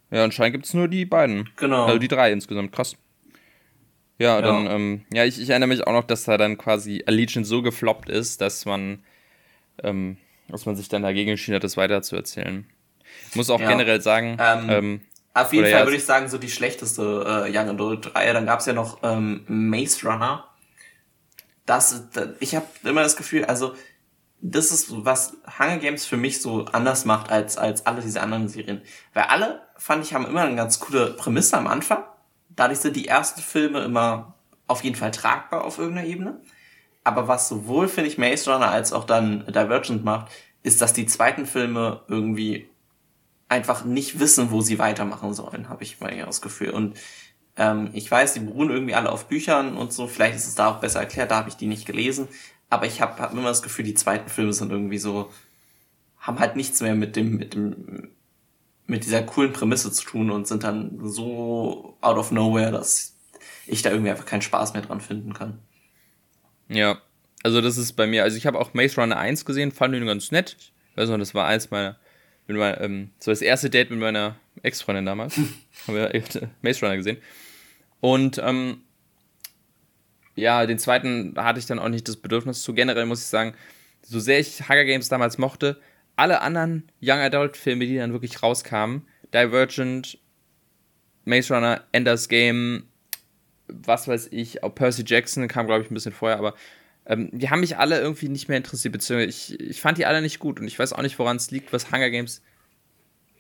Speaker 2: Ja, anscheinend gibt es nur die beiden. Genau. Also die drei insgesamt, krass. Ja, ja. dann, ähm, ja, ich, ich, erinnere mich auch noch, dass da dann quasi Allegiant so gefloppt ist, dass man, ähm, dass man sich dann dagegen entschieden hat, das weiterzuerzählen. Ich muss auch ja. generell sagen, ähm,
Speaker 1: ähm auf jeden Fall ja, würde ich sagen, so die schlechteste äh, Young Adult Reihe. Dann gab es ja noch ähm, Maze Runner. Das, das ich habe immer das Gefühl, also das ist, was Hunger Games für mich so anders macht als, als alle diese anderen Serien. Weil alle, fand ich, haben immer eine ganz coole Prämisse am Anfang. Dadurch sind die ersten Filme immer auf jeden Fall tragbar auf irgendeiner Ebene. Aber was sowohl, finde ich, Maze Runner als auch dann Divergent macht, ist, dass die zweiten Filme irgendwie einfach nicht wissen, wo sie weitermachen sollen, habe ich mal das Gefühl. Und ähm, ich weiß, die beruhen irgendwie alle auf Büchern und so. Vielleicht ist es da auch besser erklärt, da habe ich die nicht gelesen aber ich habe hab immer das Gefühl, die zweiten Filme sind irgendwie so, haben halt nichts mehr mit dem, mit dem, mit dieser coolen Prämisse zu tun und sind dann so out of nowhere, dass ich da irgendwie einfach keinen Spaß mehr dran finden kann.
Speaker 2: Ja, also das ist bei mir, also ich habe auch Maze Runner 1 gesehen, fand ihn ganz nett. Ich weiß noch, das war eins meiner, mit meiner, ähm, so das erste Date mit meiner Ex-Freundin damals. haben wir äh, Maze Runner gesehen. Und ähm, ja, den zweiten hatte ich dann auch nicht das Bedürfnis zu. Generell muss ich sagen, so sehr ich Hunger Games damals mochte, alle anderen Young Adult Filme, die dann wirklich rauskamen, Divergent, Maze Runner, Ender's Game, was weiß ich, auch Percy Jackson kam, glaube ich, ein bisschen vorher, aber ähm, die haben mich alle irgendwie nicht mehr interessiert, beziehungsweise ich, ich fand die alle nicht gut und ich weiß auch nicht, woran es liegt, was Hunger Games,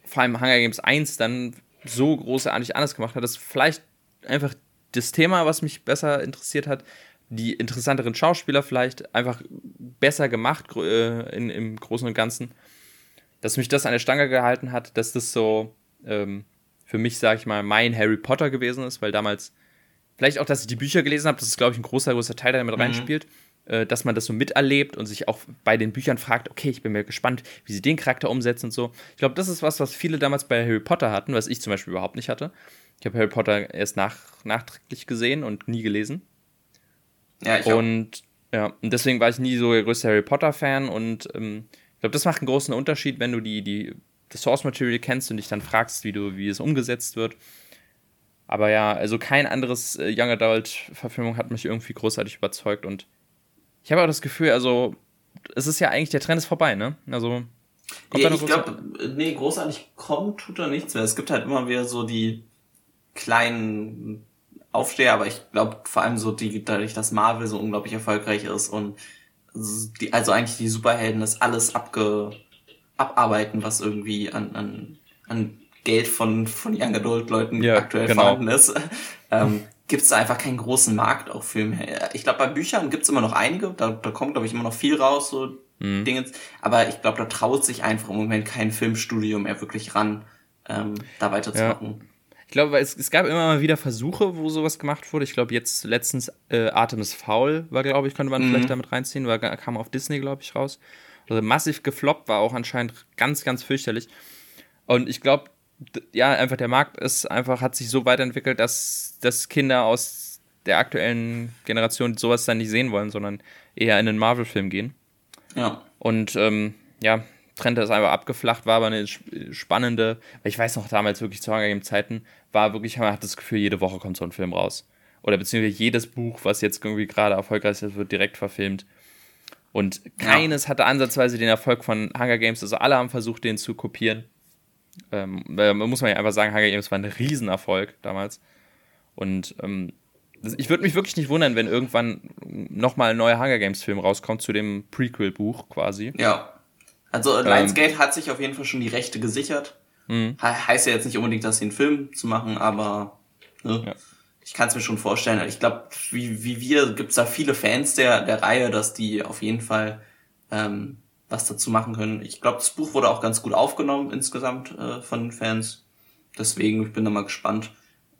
Speaker 2: vor allem Hunger Games 1 dann so großartig anders gemacht hat, dass vielleicht einfach das Thema, was mich besser interessiert hat, die interessanteren Schauspieler vielleicht einfach besser gemacht äh, in, im Großen und Ganzen, dass mich das an der Stange gehalten hat, dass das so ähm, für mich, sag ich mal, mein Harry Potter gewesen ist, weil damals, vielleicht auch, dass ich die Bücher gelesen habe, das ist, glaube ich, ein großer, großer Teil, der damit mhm. reinspielt, äh, dass man das so miterlebt und sich auch bei den Büchern fragt, okay, ich bin mir gespannt, wie sie den Charakter umsetzen und so. Ich glaube, das ist was, was viele damals bei Harry Potter hatten, was ich zum Beispiel überhaupt nicht hatte. Ich habe Harry Potter erst nach, nachträglich gesehen und nie gelesen. Ja, ich Und auch. ja, und deswegen war ich nie so der größte Harry Potter-Fan und ähm, ich glaube, das macht einen großen Unterschied, wenn du die, die, das Source Material kennst und dich dann fragst, wie du, wie es umgesetzt wird. Aber ja, also kein anderes äh, Young Adult-Verfilmung hat mich irgendwie großartig überzeugt und ich habe auch das Gefühl, also es ist ja eigentlich, der Trend ist vorbei, ne? Also
Speaker 1: kommt ja, ich glaube, nee, großartig kommt tut da nichts mehr. Es gibt halt immer wieder so die kleinen Aufsteher, aber ich glaube vor allem so die, dadurch, dass Marvel so unglaublich erfolgreich ist und die, also eigentlich die Superhelden das alles abge, abarbeiten, was irgendwie an, an, an Geld von, von Young Adult Leuten ja, aktuell genau. vorhanden ist, ähm, gibt es einfach keinen großen Markt auch für mehr. Ich glaube, bei Büchern gibt es immer noch einige, da, da kommt, glaube ich, immer noch viel raus, so mhm. Dinge. Aber ich glaube, da traut sich einfach im Moment kein Filmstudio mehr wirklich ran, ähm, da weiterzumachen.
Speaker 2: Ja. Ich glaube, es, es gab immer mal wieder Versuche, wo sowas gemacht wurde. Ich glaube, jetzt letztens äh, Atem ist faul, war, glaube ich, könnte man mhm. vielleicht damit reinziehen, weil kam auf Disney, glaube ich, raus. Also massiv gefloppt, war auch anscheinend ganz, ganz fürchterlich. Und ich glaube, ja, einfach der Markt ist einfach, hat sich so weiterentwickelt, dass, dass Kinder aus der aktuellen Generation sowas dann nicht sehen wollen, sondern eher in einen Marvel-Film gehen.
Speaker 1: Ja.
Speaker 2: Und ähm, ja, Trend ist einfach abgeflacht, war aber eine spannende, ich weiß noch damals wirklich zu Hunger Games Zeiten, war wirklich, man hat das Gefühl, jede Woche kommt so ein Film raus. Oder beziehungsweise jedes Buch, was jetzt irgendwie gerade erfolgreich ist, wird direkt verfilmt. Und keines ja. hatte ansatzweise den Erfolg von Hunger Games. Also alle haben versucht, den zu kopieren. Ähm, muss man ja einfach sagen, Hunger Games war ein Riesenerfolg damals. Und ähm, ich würde mich wirklich nicht wundern, wenn irgendwann nochmal ein neuer Hunger Games-Film rauskommt zu dem Prequel-Buch quasi.
Speaker 1: Ja. Also ähm, Lionsgate ähm, hat sich auf jeden Fall schon die Rechte gesichert. He heißt ja jetzt nicht unbedingt, dass sie einen Film zu machen, aber ne? ja. ich kann es mir schon vorstellen. Ich glaube, wie, wie wir, gibt es da viele Fans der, der Reihe, dass die auf jeden Fall ähm, was dazu machen können. Ich glaube, das Buch wurde auch ganz gut aufgenommen insgesamt äh, von den Fans. Deswegen, ich bin da mal gespannt.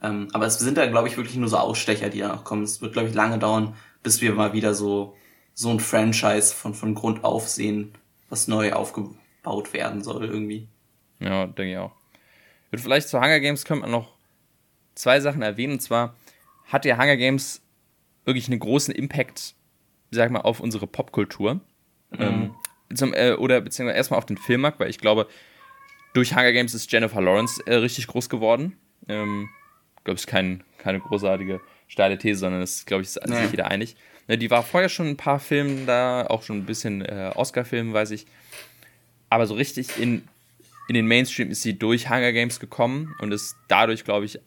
Speaker 1: Ähm, aber es sind da, glaube ich, wirklich nur so Ausstecher, die danach kommen. Es wird, glaube ich, lange dauern, bis wir mal wieder so, so ein Franchise von, von Grund auf sehen, was neu aufgebaut werden soll irgendwie.
Speaker 2: Ja, denke ich auch. Würde vielleicht zu Hunger Games könnte man noch zwei Sachen erwähnen. Und zwar hat der Hunger Games wirklich einen großen Impact, sag mal, auf unsere Popkultur. Mhm. Ähm, zum, äh, oder beziehungsweise erstmal auf den Filmmarkt, weil ich glaube, durch Hunger Games ist Jennifer Lawrence äh, richtig groß geworden. Ähm, glaube ich, kein, keine großartige steile These, sondern das, glaube ich, ist nee. sich jeder einig. Ja, die war vorher schon ein paar Filmen da, auch schon ein bisschen äh, Oscar-Filmen, weiß ich. Aber so richtig in, in den Mainstream ist sie durch Hunger Games gekommen und ist dadurch, glaube ich,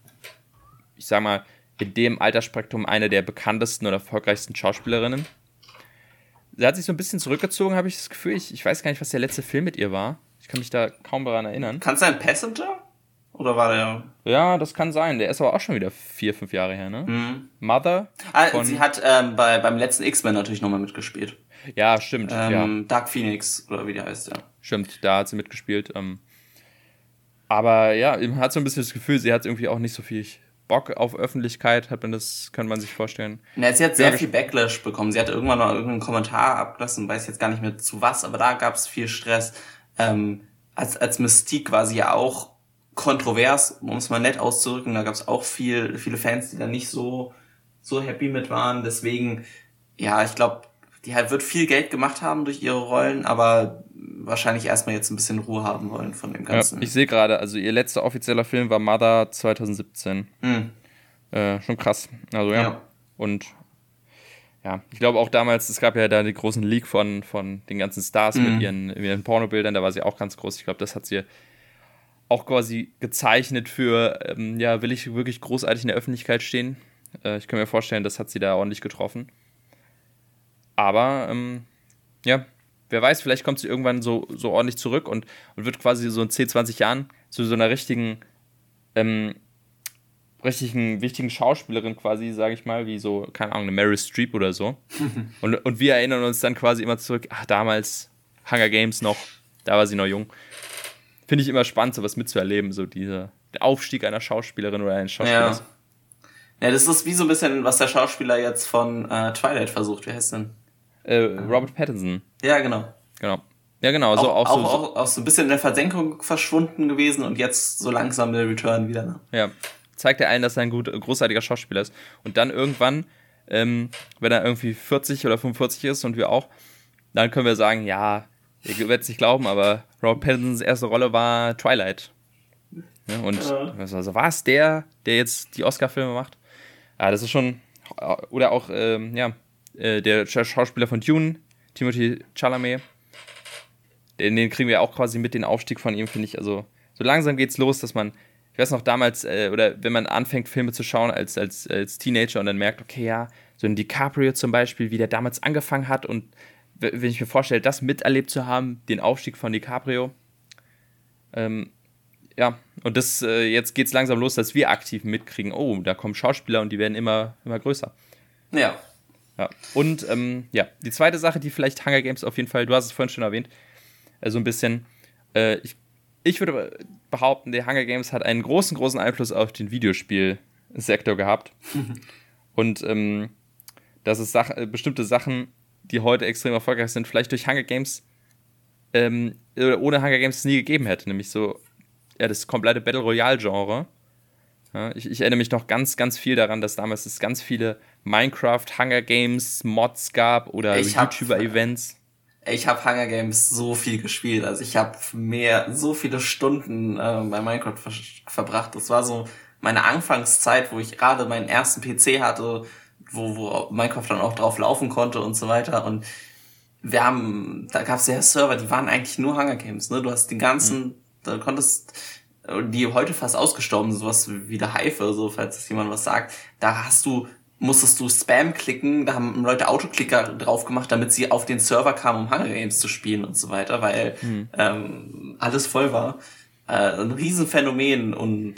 Speaker 2: ich sag mal, in dem Altersspektrum eine der bekanntesten oder erfolgreichsten Schauspielerinnen. Sie hat sich so ein bisschen zurückgezogen, habe ich das Gefühl. Ich, ich weiß gar nicht, was der letzte Film mit ihr war. Ich kann mich da kaum daran erinnern.
Speaker 1: Kannst du ein Passenger? Oder war der.
Speaker 2: Ja, das kann sein. Der ist aber auch schon wieder vier, fünf Jahre her, ne? Mhm. Mother.
Speaker 1: Ah, sie hat ähm, bei, beim letzten X-Men natürlich nochmal mitgespielt.
Speaker 2: Ja, stimmt.
Speaker 1: Ähm,
Speaker 2: ja.
Speaker 1: Dark Phoenix, oder wie der heißt, ja.
Speaker 2: Stimmt, da hat sie mitgespielt. Ähm, aber ja, man hat so ein bisschen das Gefühl, sie hat irgendwie auch nicht so viel Bock auf Öffentlichkeit, hat man das, kann man sich vorstellen.
Speaker 1: Ja, sie hat sehr ja, viel Backlash bekommen. Sie hat irgendwann noch irgendeinen Kommentar abgelassen, weiß jetzt gar nicht mehr zu was, aber da gab es viel Stress. Ähm, als, als Mystique quasi ja auch kontrovers, um es mal nett auszudrücken. Da gab es auch viel, viele Fans, die da nicht so, so happy mit waren. Deswegen, ja, ich glaube, die halt wird viel Geld gemacht haben durch ihre Rollen, aber wahrscheinlich erstmal jetzt ein bisschen Ruhe haben wollen von dem Ganzen.
Speaker 2: Ja, ich sehe gerade, also ihr letzter offizieller Film war Mother 2017. Mhm. Äh, schon krass. Also ja. ja. Und ja, ich glaube auch damals, es gab ja da die großen Leak von, von den ganzen Stars mhm. mit ihren, mit ihren Pornobildern, da war sie auch ganz groß. Ich glaube, das hat sie auch quasi gezeichnet für, ähm, ja, will ich wirklich großartig in der Öffentlichkeit stehen? Äh, ich kann mir vorstellen, das hat sie da ordentlich getroffen. Aber, ähm, ja, wer weiß, vielleicht kommt sie irgendwann so, so ordentlich zurück und, und wird quasi so in 10, 20 Jahren zu so einer richtigen, ähm, richtigen, wichtigen Schauspielerin quasi, sage ich mal, wie so, keine Ahnung, eine Mary Streep oder so. und, und wir erinnern uns dann quasi immer zurück, ach, damals Hunger Games noch, da war sie noch jung finde ich immer spannend, sowas mitzuerleben, so dieser der Aufstieg einer Schauspielerin oder eines Schauspielers.
Speaker 1: Ja. ja, das ist wie so ein bisschen, was der Schauspieler jetzt von äh, Twilight versucht. Wie heißt denn?
Speaker 2: Äh, Robert Pattinson.
Speaker 1: Ja, genau.
Speaker 2: Genau. Ja, genau.
Speaker 1: So auch, auch, so, auch, auch so ein bisschen in der Versenkung verschwunden gewesen und jetzt so langsam der Return wieder. Ne?
Speaker 2: Ja. Zeigt er allen, dass er ein gut, großartiger Schauspieler ist. Und dann irgendwann, ähm, wenn er irgendwie 40 oder 45 ist und wir auch, dann können wir sagen, ja, ihr werdet es nicht glauben, aber Robert Pattinsons erste Rolle war Twilight. Ja, und ja. also war es der, der jetzt die Oscar-Filme macht? Ja, das ist schon. Oder auch, ähm, ja, äh, der Schauspieler von Dune, Timothy Chalamet. Den, den kriegen wir auch quasi mit, den Aufstieg von ihm, finde ich. Also, so langsam geht's los, dass man, ich weiß noch damals, äh, oder wenn man anfängt, Filme zu schauen als, als, als Teenager und dann merkt, okay, ja, so ein DiCaprio zum Beispiel, wie der damals angefangen hat und wenn ich mir vorstelle, das miterlebt zu haben, den Aufstieg von DiCaprio. Ähm, ja, und das, äh, jetzt geht es langsam los, dass wir aktiv mitkriegen, oh, da kommen Schauspieler und die werden immer, immer größer.
Speaker 1: Ja.
Speaker 2: Ja. Und ähm, ja, die zweite Sache, die vielleicht Hunger Games auf jeden Fall, du hast es vorhin schon erwähnt, äh, so ein bisschen, äh, ich, ich würde behaupten, der Hunger Games hat einen großen, großen Einfluss auf den Videospielsektor gehabt. und ähm, dass es Sach äh, bestimmte Sachen die heute extrem erfolgreich sind, vielleicht durch Hunger Games ähm, oder ohne Hunger Games es nie gegeben hätte. Nämlich so, ja, das komplette Battle Royale-Genre. Ja, ich, ich, erinnere mich noch ganz, ganz viel daran, dass damals es ganz viele Minecraft, Hunger Games, Mods gab oder YouTuber-Events.
Speaker 1: ich habe Hunger Games so viel gespielt. Also ich habe mehr, so viele Stunden äh, bei Minecraft ver verbracht. Das war so meine Anfangszeit, wo ich gerade meinen ersten PC hatte, wo, wo Minecraft dann auch drauf laufen konnte und so weiter. Und wir haben, da gab es ja Server, die waren eigentlich nur Hunger Games. Ne? Du hast den ganzen, mhm. da konntest die heute fast ausgestorben sind, sowas wie der Haife, so falls es jemand was sagt. Da hast du musstest du Spam klicken, da haben Leute Autoklicker drauf gemacht, damit sie auf den Server kamen, um Hunger Games zu spielen und so weiter, weil hm. ähm, alles voll war. Äh, ein Riesenphänomen und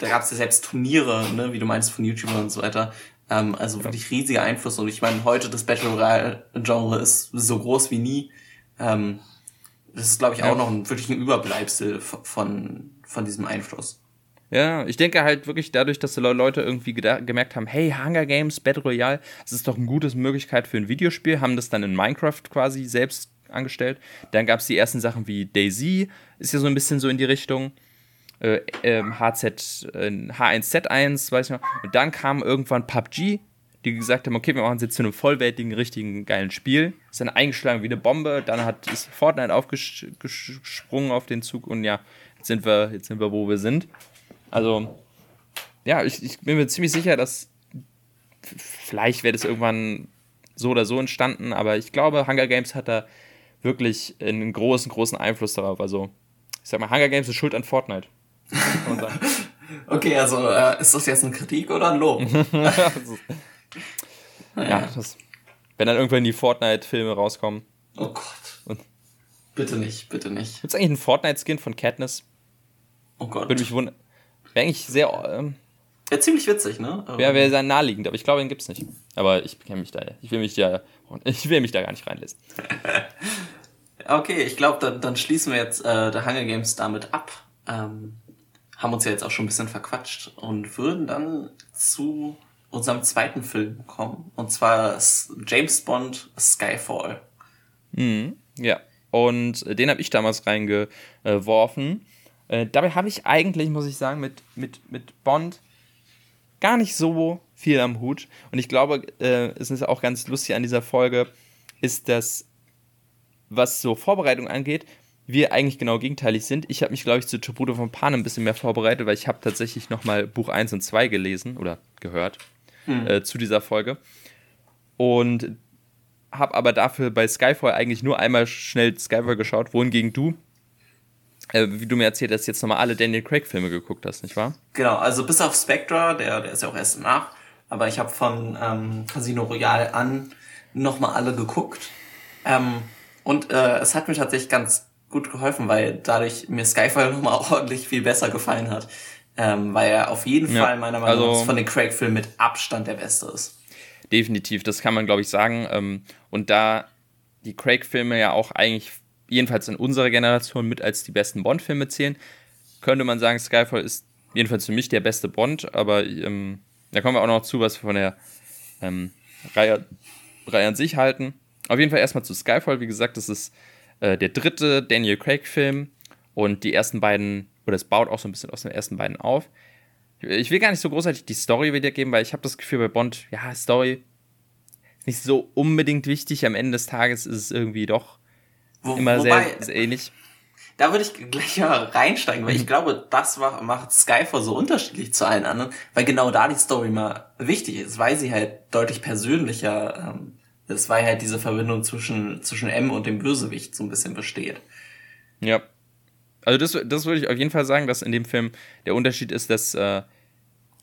Speaker 1: da gab es ja selbst Turniere, ne, wie du meinst, von YouTubern und so weiter. Ähm, also wirklich riesiger Einfluss und ich meine, heute das Battle Royale-Genre ist so groß wie nie. Ähm, das ist, glaube ich, auch ja. noch ein, wirklich ein Überbleibsel von, von diesem Einfluss.
Speaker 2: Ja, ich denke halt wirklich dadurch, dass die Leute irgendwie gemerkt haben, hey, Hunger Games, Battle Royale, das ist doch eine gute Möglichkeit für ein Videospiel, haben das dann in Minecraft quasi selbst angestellt. Dann gab es die ersten Sachen wie Daisy, ist ja so ein bisschen so in die Richtung. Äh, HZ, äh, H1Z1, weiß ich noch. Und dann kam irgendwann PUBG, die gesagt haben, okay, wir machen es jetzt zu einem vollwertigen, richtigen, geilen Spiel. Ist dann eingeschlagen wie eine Bombe. Dann hat ist Fortnite aufgesprungen auf den Zug und ja, jetzt sind wir, jetzt sind wir, wo wir sind. Also, ja, ich, ich bin mir ziemlich sicher, dass vielleicht wäre das irgendwann so oder so entstanden, aber ich glaube, Hunger Games hat da wirklich einen großen, großen Einfluss darauf. Also, ich sag mal, Hunger Games ist schuld an Fortnite.
Speaker 1: okay, also äh, ist das jetzt eine Kritik oder ein Lob?
Speaker 2: ja, das, wenn dann irgendwann die Fortnite-Filme rauskommen.
Speaker 1: Oh Gott. Und bitte nicht, bitte nicht.
Speaker 2: Gibt es eigentlich einen Fortnite-Skin von Katniss?
Speaker 1: Oh Gott.
Speaker 2: Würde mich wundern. Wäre eigentlich sehr. Ähm,
Speaker 1: Wäre ziemlich witzig, ne?
Speaker 2: Wäre wär sehr naheliegend, aber ich glaube, den gibt es nicht. Aber ich kenne mich da. Ich will mich da. Ich will mich da gar nicht reinlesen.
Speaker 1: okay, ich glaube, dann, dann schließen wir jetzt äh, der Hunger Games damit ab. Ähm, haben uns ja jetzt auch schon ein bisschen verquatscht und würden dann zu unserem zweiten Film kommen. Und zwar James Bond Skyfall.
Speaker 2: Mhm, ja. Und den habe ich damals reingeworfen. Äh, dabei habe ich eigentlich, muss ich sagen, mit, mit, mit Bond gar nicht so viel am Hut. Und ich glaube, äh, es ist auch ganz lustig an dieser Folge, ist, dass, was so Vorbereitung angeht, wir eigentlich genau gegenteilig sind. Ich habe mich, glaube ich, zu Tribute von Pan ein bisschen mehr vorbereitet, weil ich habe tatsächlich nochmal Buch 1 und 2 gelesen oder gehört hm. äh, zu dieser Folge. Und habe aber dafür bei Skyfall eigentlich nur einmal schnell Skyfall geschaut, wohingegen du äh, wie du mir erzählt hast, jetzt nochmal alle Daniel Craig-Filme geguckt hast, nicht wahr?
Speaker 1: Genau, also bis auf Spectre, der, der ist ja auch erst nach, aber ich habe von ähm, Casino Royale an nochmal alle geguckt. Ähm, und äh, es hat mir tatsächlich ganz gut geholfen, weil dadurch mir Skyfall nochmal ordentlich viel besser gefallen hat. Ähm, weil er auf jeden ja, Fall meiner Meinung nach also, von den Craig-Filmen mit Abstand der beste ist.
Speaker 2: Definitiv, das kann man glaube ich sagen. Ähm, und da die Craig-Filme ja auch eigentlich jedenfalls in unserer Generation mit als die besten Bond-Filme zählen, könnte man sagen, Skyfall ist jedenfalls für mich der beste Bond, aber ähm, da kommen wir auch noch zu, was wir von der ähm, Reihe, Reihe an sich halten. Auf jeden Fall erstmal zu Skyfall, wie gesagt, das ist äh, der dritte Daniel Craig-Film und die ersten beiden, oder es baut auch so ein bisschen aus den ersten beiden auf. Ich will gar nicht so großartig die Story wiedergeben, weil ich habe das Gefühl bei Bond, ja, Story ist nicht so unbedingt wichtig. Am Ende des Tages ist es irgendwie doch wo, Immer wobei, sehr, sehr ähnlich.
Speaker 1: Da würde ich gleich mal reinsteigen, weil ich mhm. glaube, das macht Skyfall so unterschiedlich zu allen anderen, weil genau da die Story mal wichtig ist, weil sie halt deutlich persönlicher, ähm, das war halt diese Verbindung zwischen, zwischen M und dem Bösewicht so ein bisschen besteht.
Speaker 2: Ja. Also das, das würde ich auf jeden Fall sagen, dass in dem Film der Unterschied ist, dass, äh,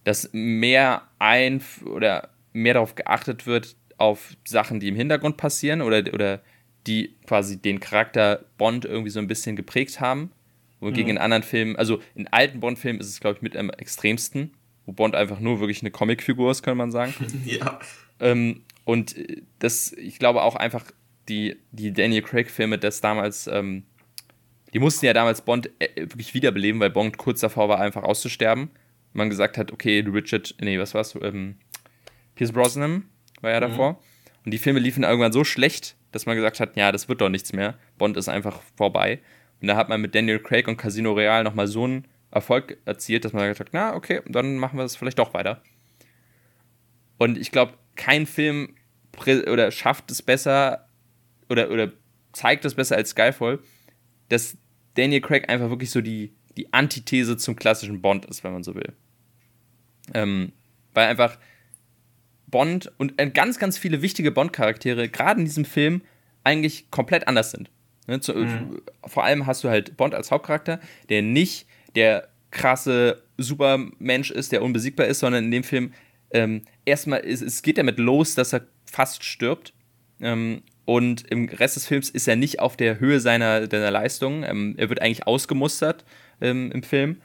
Speaker 2: dass mehr ein oder mehr darauf geachtet wird, auf Sachen, die im Hintergrund passieren oder, oder die quasi den Charakter Bond irgendwie so ein bisschen geprägt haben. Wogegen mhm. in anderen Filmen, also in alten Bond-Filmen ist es, glaube ich, mit am extremsten, wo Bond einfach nur wirklich eine Comicfigur ist, kann man sagen.
Speaker 1: ja.
Speaker 2: Ähm, und das, ich glaube auch einfach, die, die Daniel Craig-Filme, das damals, ähm, die mussten ja damals Bond äh, wirklich wiederbeleben, weil Bond kurz davor war, einfach auszusterben. Man gesagt hat, okay, Richard, nee, was war's? Ähm, Pierce Brosnan war ja mhm. davor. Mhm. Und die Filme liefen irgendwann so schlecht, dass man gesagt hat, ja, das wird doch nichts mehr. Bond ist einfach vorbei. Und da hat man mit Daniel Craig und Casino Real nochmal so einen Erfolg erzielt, dass man gesagt hat, na, okay, dann machen wir das vielleicht doch weiter. Und ich glaube, kein Film oder schafft es besser oder, oder zeigt das besser als Skyfall, dass Daniel Craig einfach wirklich so die, die Antithese zum klassischen Bond ist, wenn man so will. Ähm, weil einfach Bond und äh, ganz, ganz viele wichtige Bond-Charaktere, gerade in diesem Film, eigentlich komplett anders sind. Ne, zu, mhm. Vor allem hast du halt Bond als Hauptcharakter, der nicht der krasse Supermensch ist, der unbesiegbar ist, sondern in dem Film ähm, erstmal, es, es geht damit los, dass er fast stirbt. Ähm, und im Rest des Films ist er nicht auf der Höhe seiner, seiner Leistung. Ähm, er wird eigentlich ausgemustert ähm, im Film.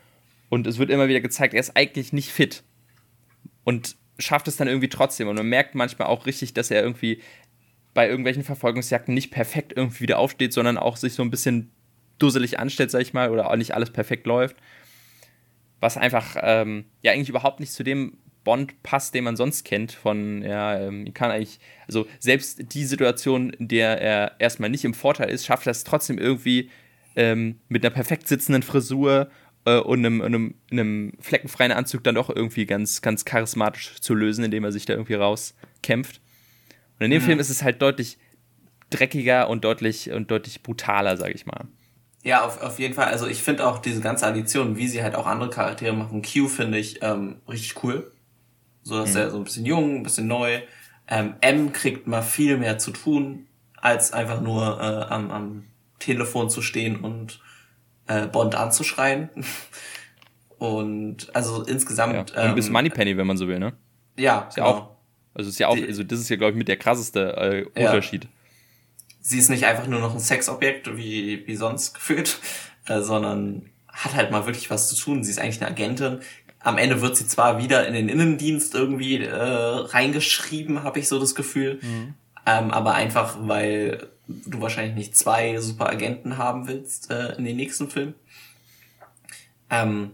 Speaker 2: Und es wird immer wieder gezeigt, er ist eigentlich nicht fit. Und schafft es dann irgendwie trotzdem. Und man merkt manchmal auch richtig, dass er irgendwie bei irgendwelchen Verfolgungsjagden nicht perfekt irgendwie wieder aufsteht, sondern auch sich so ein bisschen dusselig anstellt, sag ich mal, oder auch nicht alles perfekt läuft. Was einfach, ähm, ja, eigentlich überhaupt nicht zu dem Bond passt, den man sonst kennt. Von, ja, ähm, kann eigentlich, also selbst die Situation, in der er erstmal nicht im Vorteil ist, schafft er es trotzdem irgendwie ähm, mit einer perfekt sitzenden Frisur äh, und einem, einem, einem fleckenfreien Anzug dann doch irgendwie ganz, ganz charismatisch zu lösen, indem er sich da irgendwie rauskämpft. Und in dem mhm. Film ist es halt deutlich dreckiger und deutlich und deutlich brutaler, sag ich mal.
Speaker 1: Ja, auf, auf jeden Fall. Also ich finde auch diese ganze Addition, wie sie halt auch andere Charaktere machen. Q finde ich ähm, richtig cool. So dass mhm. er so ein bisschen jung, ein bisschen neu. Ähm, M kriegt mal viel mehr zu tun, als einfach nur äh, am, am Telefon zu stehen und äh, Bond anzuschreien. und also insgesamt.
Speaker 2: Ja. Und bis ähm, Moneypenny, wenn man so will, ne?
Speaker 1: Ja,
Speaker 2: ist genau. ja auch. Also ist ja auch, also das ist ja, glaube ich, mit der krasseste äh, Unterschied. Ja.
Speaker 1: Sie ist nicht einfach nur noch ein Sexobjekt, wie, wie sonst gefühlt, äh, sondern hat halt mal wirklich was zu tun. Sie ist eigentlich eine Agentin. Am Ende wird sie zwar wieder in den Innendienst irgendwie äh, reingeschrieben, habe ich so das Gefühl. Mhm. Ähm, aber einfach, weil du wahrscheinlich nicht zwei super Agenten haben willst äh, in den nächsten Film. Ähm,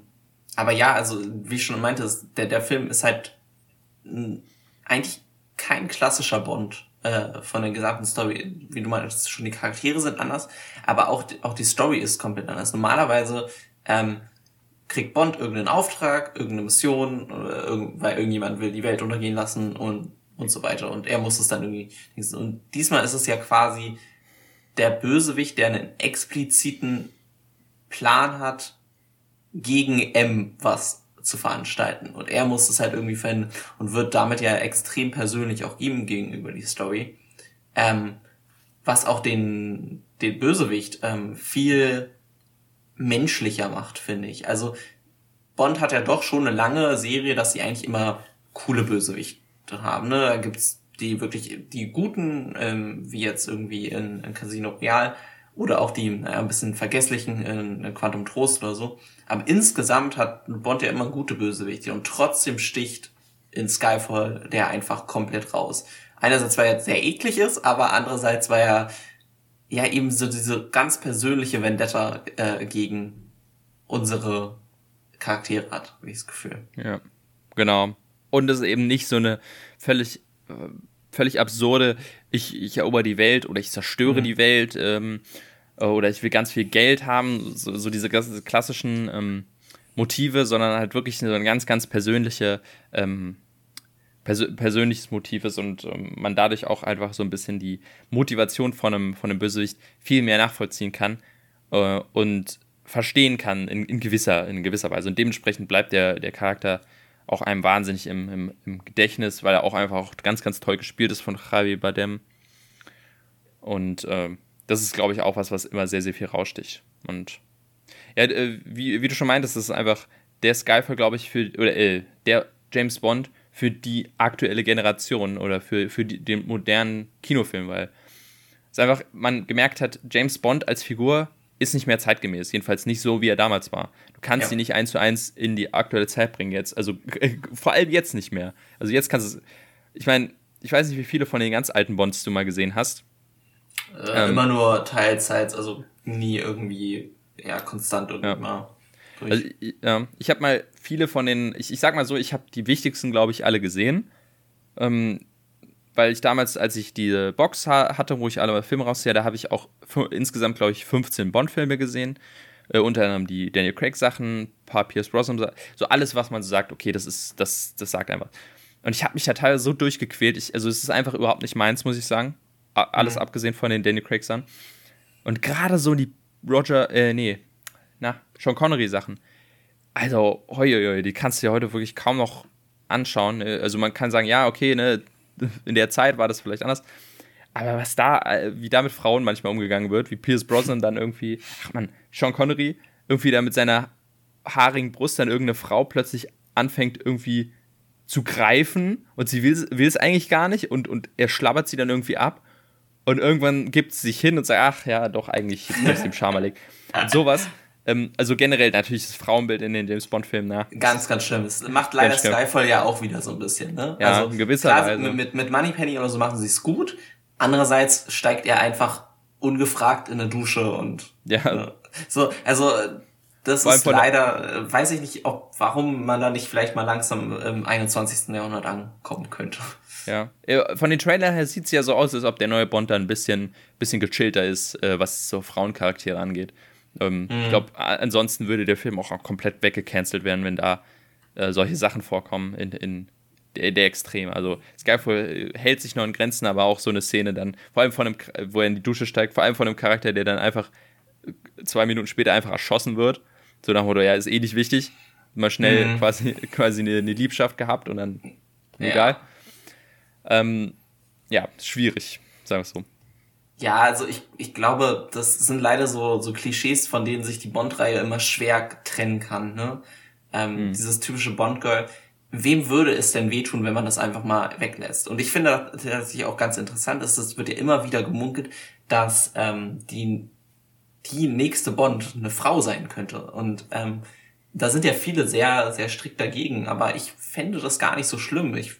Speaker 1: aber ja, also wie ich schon meinte, der, der Film ist halt eigentlich kein klassischer Bond äh, von der gesamten Story. Wie du meinst, schon die Charaktere sind anders, aber auch, auch die Story ist komplett anders. Normalerweise ähm, kriegt Bond irgendeinen Auftrag, irgendeine Mission, weil irgendjemand will die Welt untergehen lassen und und so weiter. Und er muss es dann irgendwie. Und diesmal ist es ja quasi der Bösewicht, der einen expliziten Plan hat, gegen M was zu veranstalten. Und er muss es halt irgendwie verhindern und wird damit ja extrem persönlich auch ihm gegenüber die Story. Ähm, was auch den, den Bösewicht ähm, viel menschlicher macht, finde ich. Also Bond hat ja doch schon eine lange Serie, dass sie eigentlich immer coole Bösewichte haben. Ne? Da gibt's die wirklich die guten, ähm, wie jetzt irgendwie in, in Casino Royale oder auch die naja, ein bisschen vergesslichen in, in Quantum Trost oder so. Aber insgesamt hat Bond ja immer gute Bösewichte und trotzdem sticht in Skyfall der einfach komplett raus. Einerseits, weil er sehr eklig ist, aber andererseits, weil er ja eben so diese ganz persönliche Vendetta äh, gegen unsere Charaktere hat, habe ich das Gefühl.
Speaker 2: Ja, genau. Und es ist eben nicht so eine völlig, äh, völlig absurde, ich, ich erober die Welt oder ich zerstöre mhm. die Welt ähm, äh, oder ich will ganz viel Geld haben, so, so diese klassischen ähm, Motive, sondern halt wirklich so ein ganz, ganz persönliche, ähm, persö persönliches Motiv ist und ähm, man dadurch auch einfach so ein bisschen die Motivation von einem, von einem Bösewicht viel mehr nachvollziehen kann äh, und verstehen kann in, in, gewisser, in gewisser Weise. Und dementsprechend bleibt der, der Charakter auch einem wahnsinnig im, im, im, Gedächtnis, weil er auch einfach auch ganz, ganz toll gespielt ist von Javi Badem. Und äh, das ist, glaube ich, auch was, was immer sehr, sehr viel raussticht. Und ja, äh, wie, wie du schon meintest, das ist einfach der Skyfall, glaube ich, für, oder äh, der James Bond für die aktuelle Generation oder für, für die, den modernen Kinofilm, weil es einfach, man gemerkt hat, James Bond als Figur ist nicht mehr zeitgemäß. Jedenfalls nicht so, wie er damals war. Du kannst ja. sie nicht eins zu eins in die aktuelle Zeit bringen jetzt. Also vor allem jetzt nicht mehr. Also jetzt kannst du Ich meine, ich weiß nicht, wie viele von den ganz alten Bonds du mal gesehen hast.
Speaker 1: Äh, ähm, immer nur Teilzeit, also nie irgendwie ja, konstant und ja. immer.
Speaker 2: Durch. Also, ja, ich habe mal viele von den, ich, ich sag mal so, ich habe die wichtigsten, glaube ich, alle gesehen. Ähm, weil ich damals, als ich diese Box ha hatte, wo ich alle Filme rausziehe, da habe ich auch insgesamt, glaube ich, 15 Bond-Filme gesehen. Äh, unter anderem die Daniel Craig-Sachen, ein paar Pierce Brosnan, so alles, was man so sagt, okay, das ist, das, das sagt einfach. Und ich habe mich da teilweise so durchgequält. Ich, also es ist einfach überhaupt nicht meins, muss ich sagen. Alles mhm. abgesehen von den Daniel Craig-Sachen. Und gerade so die Roger, äh, nee, na, Sean Connery-Sachen. Also, hoi, hoi, die kannst du dir heute wirklich kaum noch anschauen. Äh, also man kann sagen, ja, okay, ne, in der Zeit war das vielleicht anders. Aber was da, äh, wie da mit Frauen manchmal umgegangen wird, wie Pierce Brosnan dann irgendwie, ach man, Sean Connery irgendwie da mit seiner haarigen Brust dann irgendeine Frau plötzlich anfängt irgendwie zu greifen und sie will, es eigentlich gar nicht und, und er schlabbert sie dann irgendwie ab und irgendwann gibt sie sich hin und sagt, ach ja, doch, eigentlich ist dem Schamalik. Und sowas. Ähm, also generell natürlich das Frauenbild in den James Bond-Filmen, ne?
Speaker 1: Ganz, ganz schlimm. Es macht leider Skyfall ja auch wieder so ein bisschen, ne?
Speaker 2: Ja,
Speaker 1: also,
Speaker 2: in gewisser Weise.
Speaker 1: Mit, mit, Moneypenny oder so machen sie es gut. Andererseits steigt er einfach ungefragt in eine Dusche und
Speaker 2: ja.
Speaker 1: Ne? so, also das ist leider, äh, weiß ich nicht, ob warum man da nicht vielleicht mal langsam im 21. Jahrhundert ankommen könnte.
Speaker 2: Ja. Von den Trailern her sieht es ja so aus, als ob der neue Bond da ein bisschen, bisschen gechillter ist, äh, was so Frauencharaktere angeht. Ähm, mhm. Ich glaube, ansonsten würde der Film auch, komplett weggecancelt werden, wenn da äh, solche Sachen vorkommen in, in der, der Extrem. Also Skyfall äh, hält sich noch in Grenzen, aber auch so eine Szene dann, vor allem von einem, wo er in die Dusche steigt, vor allem von einem Charakter, der dann einfach äh, zwei Minuten später einfach erschossen wird. So nach dem Motto, ja, ist eh nicht wichtig. Mal schnell mhm. quasi, quasi eine, eine, Liebschaft gehabt und dann ja. egal. Ähm, ja, schwierig, sagen wir es so.
Speaker 1: Ja, also ich, ich glaube, das sind leider so, so Klischees, von denen sich die Bond-Reihe immer schwer trennen kann. Ne? Ähm, mhm. Dieses typische Bond-Girl. Wem würde es denn wehtun, wenn man das einfach mal weglässt? Und ich finde tatsächlich auch ganz interessant ist, es wird ja immer wieder gemunkelt, dass ähm, die, die nächste Bond eine Frau sein könnte. Und ähm, da sind ja viele sehr, sehr strikt dagegen, aber ich fände das gar nicht so schlimm. Ich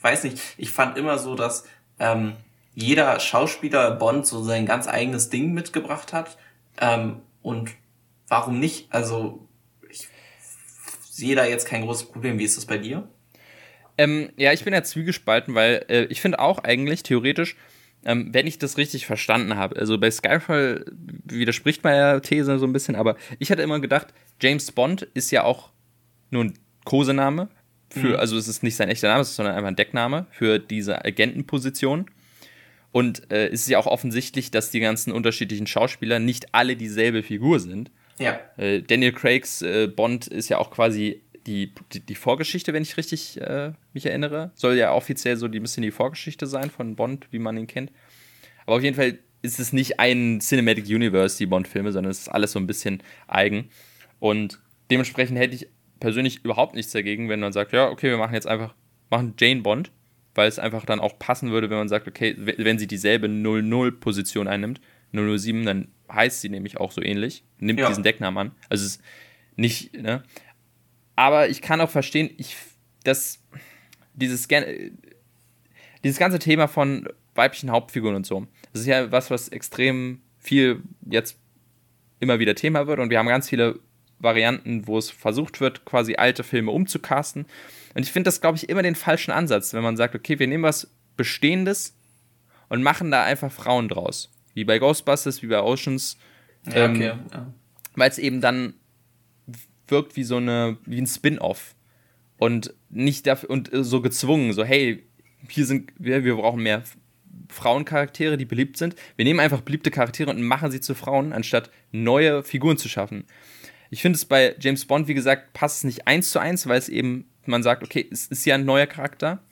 Speaker 1: weiß nicht, ich fand immer so, dass ähm, jeder Schauspieler Bond so sein ganz eigenes Ding mitgebracht hat. Ähm, und warum nicht? Also ich sehe da jetzt kein großes Problem. Wie ist das bei dir?
Speaker 2: Ähm, ja, ich bin ja zwiegespalten, weil äh, ich finde auch eigentlich theoretisch, ähm, wenn ich das richtig verstanden habe, also bei Skyfall widerspricht meiner These so ein bisschen, aber ich hatte immer gedacht, James Bond ist ja auch nur ein Kosename für, mhm. also es ist nicht sein echter Name, sondern einfach ein Deckname für diese Agentenposition. Und äh, es ist ja auch offensichtlich, dass die ganzen unterschiedlichen Schauspieler nicht alle dieselbe Figur sind.
Speaker 1: Ja.
Speaker 2: Äh, Daniel Craigs äh, Bond ist ja auch quasi die, die, die Vorgeschichte, wenn ich richtig äh, mich erinnere. Soll ja offiziell so ein bisschen die Vorgeschichte sein von Bond, wie man ihn kennt. Aber auf jeden Fall ist es nicht ein Cinematic Universe, die Bond-Filme, sondern es ist alles so ein bisschen eigen. Und dementsprechend hätte ich persönlich überhaupt nichts dagegen, wenn man sagt, ja, okay, wir machen jetzt einfach, machen Jane Bond weil es einfach dann auch passen würde, wenn man sagt, okay, wenn sie dieselbe 0-0-Position einnimmt, 007, dann heißt sie nämlich auch so ähnlich, nimmt ja. diesen Decknamen an. Also es ist nicht, ne? Aber ich kann auch verstehen, ich, dass dieses, dieses ganze Thema von weiblichen Hauptfiguren und so, das ist ja was, was extrem viel jetzt immer wieder Thema wird und wir haben ganz viele Varianten, wo es versucht wird, quasi alte Filme umzucasten. Und ich finde das, glaube ich, immer den falschen Ansatz, wenn man sagt, okay, wir nehmen was Bestehendes und machen da einfach Frauen draus. Wie bei Ghostbusters, wie bei Oceans. Ja, ähm, okay. Ja. Weil es eben dann wirkt wie so eine, wie ein Spin-off. Und nicht dafür, und so gezwungen, so, hey, hier sind wir, wir brauchen mehr Frauencharaktere, die beliebt sind. Wir nehmen einfach beliebte Charaktere und machen sie zu Frauen, anstatt neue Figuren zu schaffen. Ich finde es bei James Bond, wie gesagt, passt es nicht eins zu eins, weil es eben man sagt, okay, es ist ja ein neuer Charakter,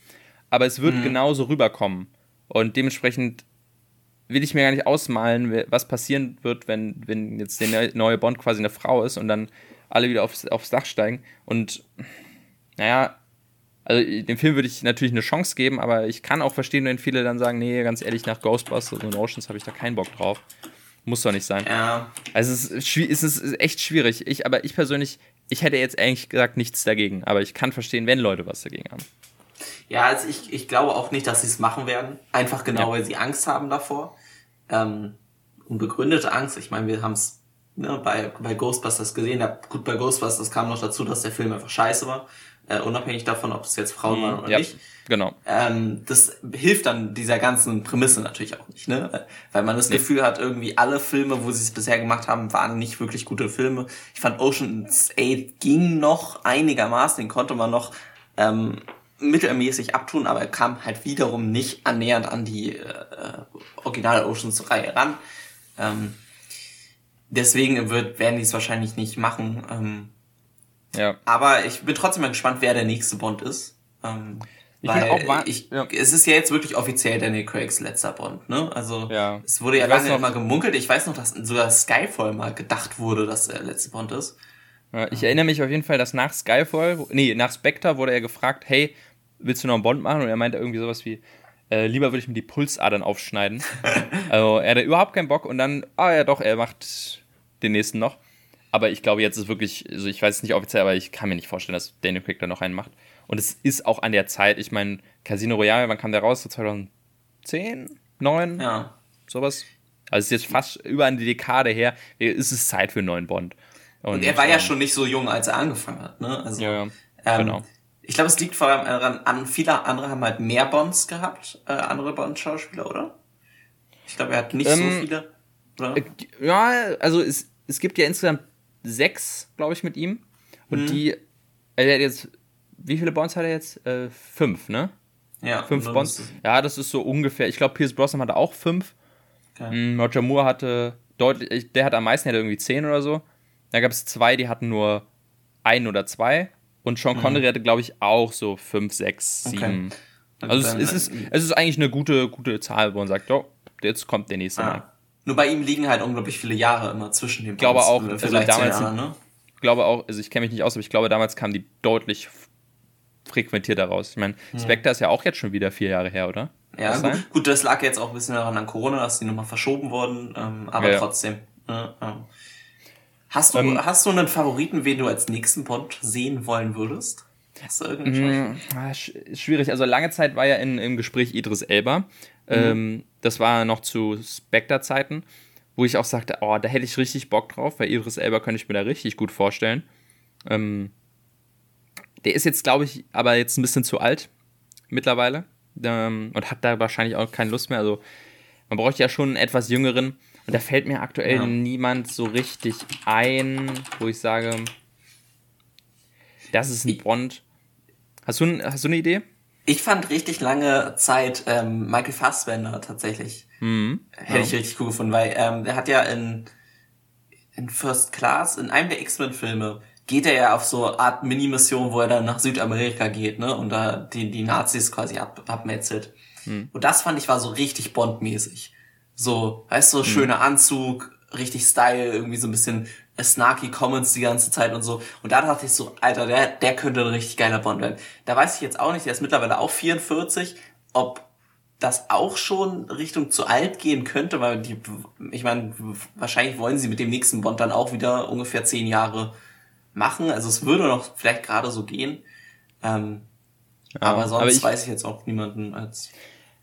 Speaker 2: aber es wird mhm. genauso rüberkommen. Und dementsprechend will ich mir gar nicht ausmalen, was passieren wird, wenn, wenn jetzt der neue Bond quasi eine Frau ist und dann alle wieder aufs, aufs Dach steigen. Und naja, also dem Film würde ich natürlich eine Chance geben, aber ich kann auch verstehen, wenn viele dann sagen, nee, ganz ehrlich, nach Ghostbusters und Oceans habe ich da keinen Bock drauf. Muss doch nicht sein.
Speaker 1: Ja.
Speaker 2: Also es ist, es ist echt schwierig. Ich, aber ich persönlich ich hätte jetzt eigentlich gesagt nichts dagegen, aber ich kann verstehen, wenn Leute was dagegen haben.
Speaker 1: Ja, also ich, ich glaube auch nicht, dass sie es machen werden. Einfach genau, ja. weil sie Angst haben davor. Ähm, unbegründete Angst. Ich meine, wir haben es ne, bei, bei Ghostbusters gesehen. Ja, gut, bei Ghostbusters kam noch dazu, dass der Film einfach scheiße war. Äh, unabhängig davon, ob es jetzt Frauen mhm, waren oder ja, nicht.
Speaker 2: Genau.
Speaker 1: Ähm, das hilft dann dieser ganzen Prämisse natürlich auch nicht, ne? Weil man das nee. Gefühl hat, irgendwie alle Filme, wo sie es bisher gemacht haben, waren nicht wirklich gute Filme. Ich fand Ocean's 8 ging noch einigermaßen, den konnte man noch ähm, mittelmäßig abtun, aber er kam halt wiederum nicht annähernd an die äh, Original Oceans Reihe ran. Ähm, deswegen wird, werden die es wahrscheinlich nicht machen. Ähm, ja. Aber ich bin trotzdem mal gespannt, wer der nächste Bond ist. Ähm, ich weil auch ich, ja. es ist ja jetzt wirklich offiziell Daniel Craigs letzter Bond, ne? Also ja. es wurde ja ich lange immer gemunkelt. Ich weiß noch, dass sogar Skyfall mal gedacht wurde, dass der letzte Bond ist.
Speaker 2: Ja, ich erinnere mich auf jeden Fall, dass nach Skyfall, nee, nach Spectre wurde er gefragt, hey, willst du noch einen Bond machen? Und er meinte irgendwie sowas wie, äh, lieber würde ich mir die Pulsadern aufschneiden. also er hatte überhaupt keinen Bock und dann, ah ja doch, er macht den nächsten noch. Aber ich glaube, jetzt ist wirklich, also ich weiß es nicht offiziell, aber ich kann mir nicht vorstellen, dass Daniel Craig da noch einen macht. Und es ist auch an der Zeit, ich meine, Casino Royale, wann kam der raus? So 2010, 9? Ja. Sowas. Also es ist jetzt fast über eine Dekade her, ist es Zeit für einen neuen Bond.
Speaker 1: Und, und er war ähm, ja schon nicht so jung, als er angefangen hat, ne? Also, ja, ähm, genau. Ich glaube, es liegt vor allem daran, an, viele andere haben halt mehr Bonds gehabt, äh, andere Bond-Schauspieler, oder? Ich glaube, er hat nicht ähm, so viele,
Speaker 2: oder? Äh, ja, also es, es gibt ja insgesamt sechs, glaube ich, mit ihm. Und mhm. die, er hat jetzt, wie viele Bonds hat er jetzt? Äh, fünf, ne? Ja. Fünf Bonds. Ja, das ist so ungefähr. Ich glaube, Pierce Brosnan hatte auch fünf. Okay. Mm, Roger Moore hatte deutlich, der hat am meisten, der hat irgendwie zehn oder so. Da gab es zwei, die hatten nur ein oder zwei. Und Sean mhm. Connery mhm. hatte, glaube ich, auch so fünf, sechs, sieben. Okay. Also es, ist, es ist eigentlich eine gute, gute Zahl, wo man sagt, oh, jetzt kommt der nächste ah. Mal.
Speaker 1: Nur bei ihm liegen halt unglaublich viele Jahre immer zwischen den
Speaker 2: Ich glaube auch, also damals, Jahre, ne? ich glaube auch, also ich kenne mich nicht aus, aber ich glaube, damals kamen die deutlich frequentierter raus. Ich meine, hm. Spectre ist ja auch jetzt schon wieder vier Jahre her, oder?
Speaker 1: Ja, gut, gut, das lag jetzt auch ein bisschen daran an Corona, dass die nochmal verschoben wurden, ähm, aber ja, trotzdem. Ja, ja. Hast du, ähm, hast du einen Favoriten, wen du als nächsten Bond sehen wollen würdest? Hast du
Speaker 2: irgendeinen mh, Schwierig. Also lange Zeit war ja in, im Gespräch Idris Elba. Mhm. Ähm, das war noch zu Spectre-Zeiten, wo ich auch sagte, oh, da hätte ich richtig Bock drauf, weil Idris Elba könnte ich mir da richtig gut vorstellen. Ähm, der ist jetzt, glaube ich, aber jetzt ein bisschen zu alt mittlerweile ähm, und hat da wahrscheinlich auch keine Lust mehr. Also man braucht ja schon einen etwas jüngeren. Und da fällt mir aktuell ja. niemand so richtig ein, wo ich sage, das ist ein Bond. Hast du, hast du eine Idee?
Speaker 1: Ich fand richtig lange Zeit ähm, Michael Fassbender tatsächlich. Mhm. Hätte ja. ich richtig cool gefunden, weil ähm, der hat ja in, in First Class, in einem der X-Men-Filme, geht er ja auf so eine Art Mini-Mission, wo er dann nach Südamerika geht, ne? Und da die, die Nazis quasi ab, abmetzelt. Mhm. Und das fand ich war so richtig Bond-mäßig. So, weißt du, so, hm. schöner Anzug, richtig Style, irgendwie so ein bisschen snarky Comments die ganze Zeit und so. Und da dachte ich so, Alter, der, der könnte ein richtig geiler Bond werden. Da weiß ich jetzt auch nicht, der ist mittlerweile auch 44, ob das auch schon Richtung zu alt gehen könnte, weil die, ich meine, wahrscheinlich wollen sie mit dem nächsten Bond dann auch wieder ungefähr zehn Jahre machen. Also es würde noch vielleicht gerade so gehen. Ähm, ja, aber sonst aber ich, weiß ich jetzt auch niemanden als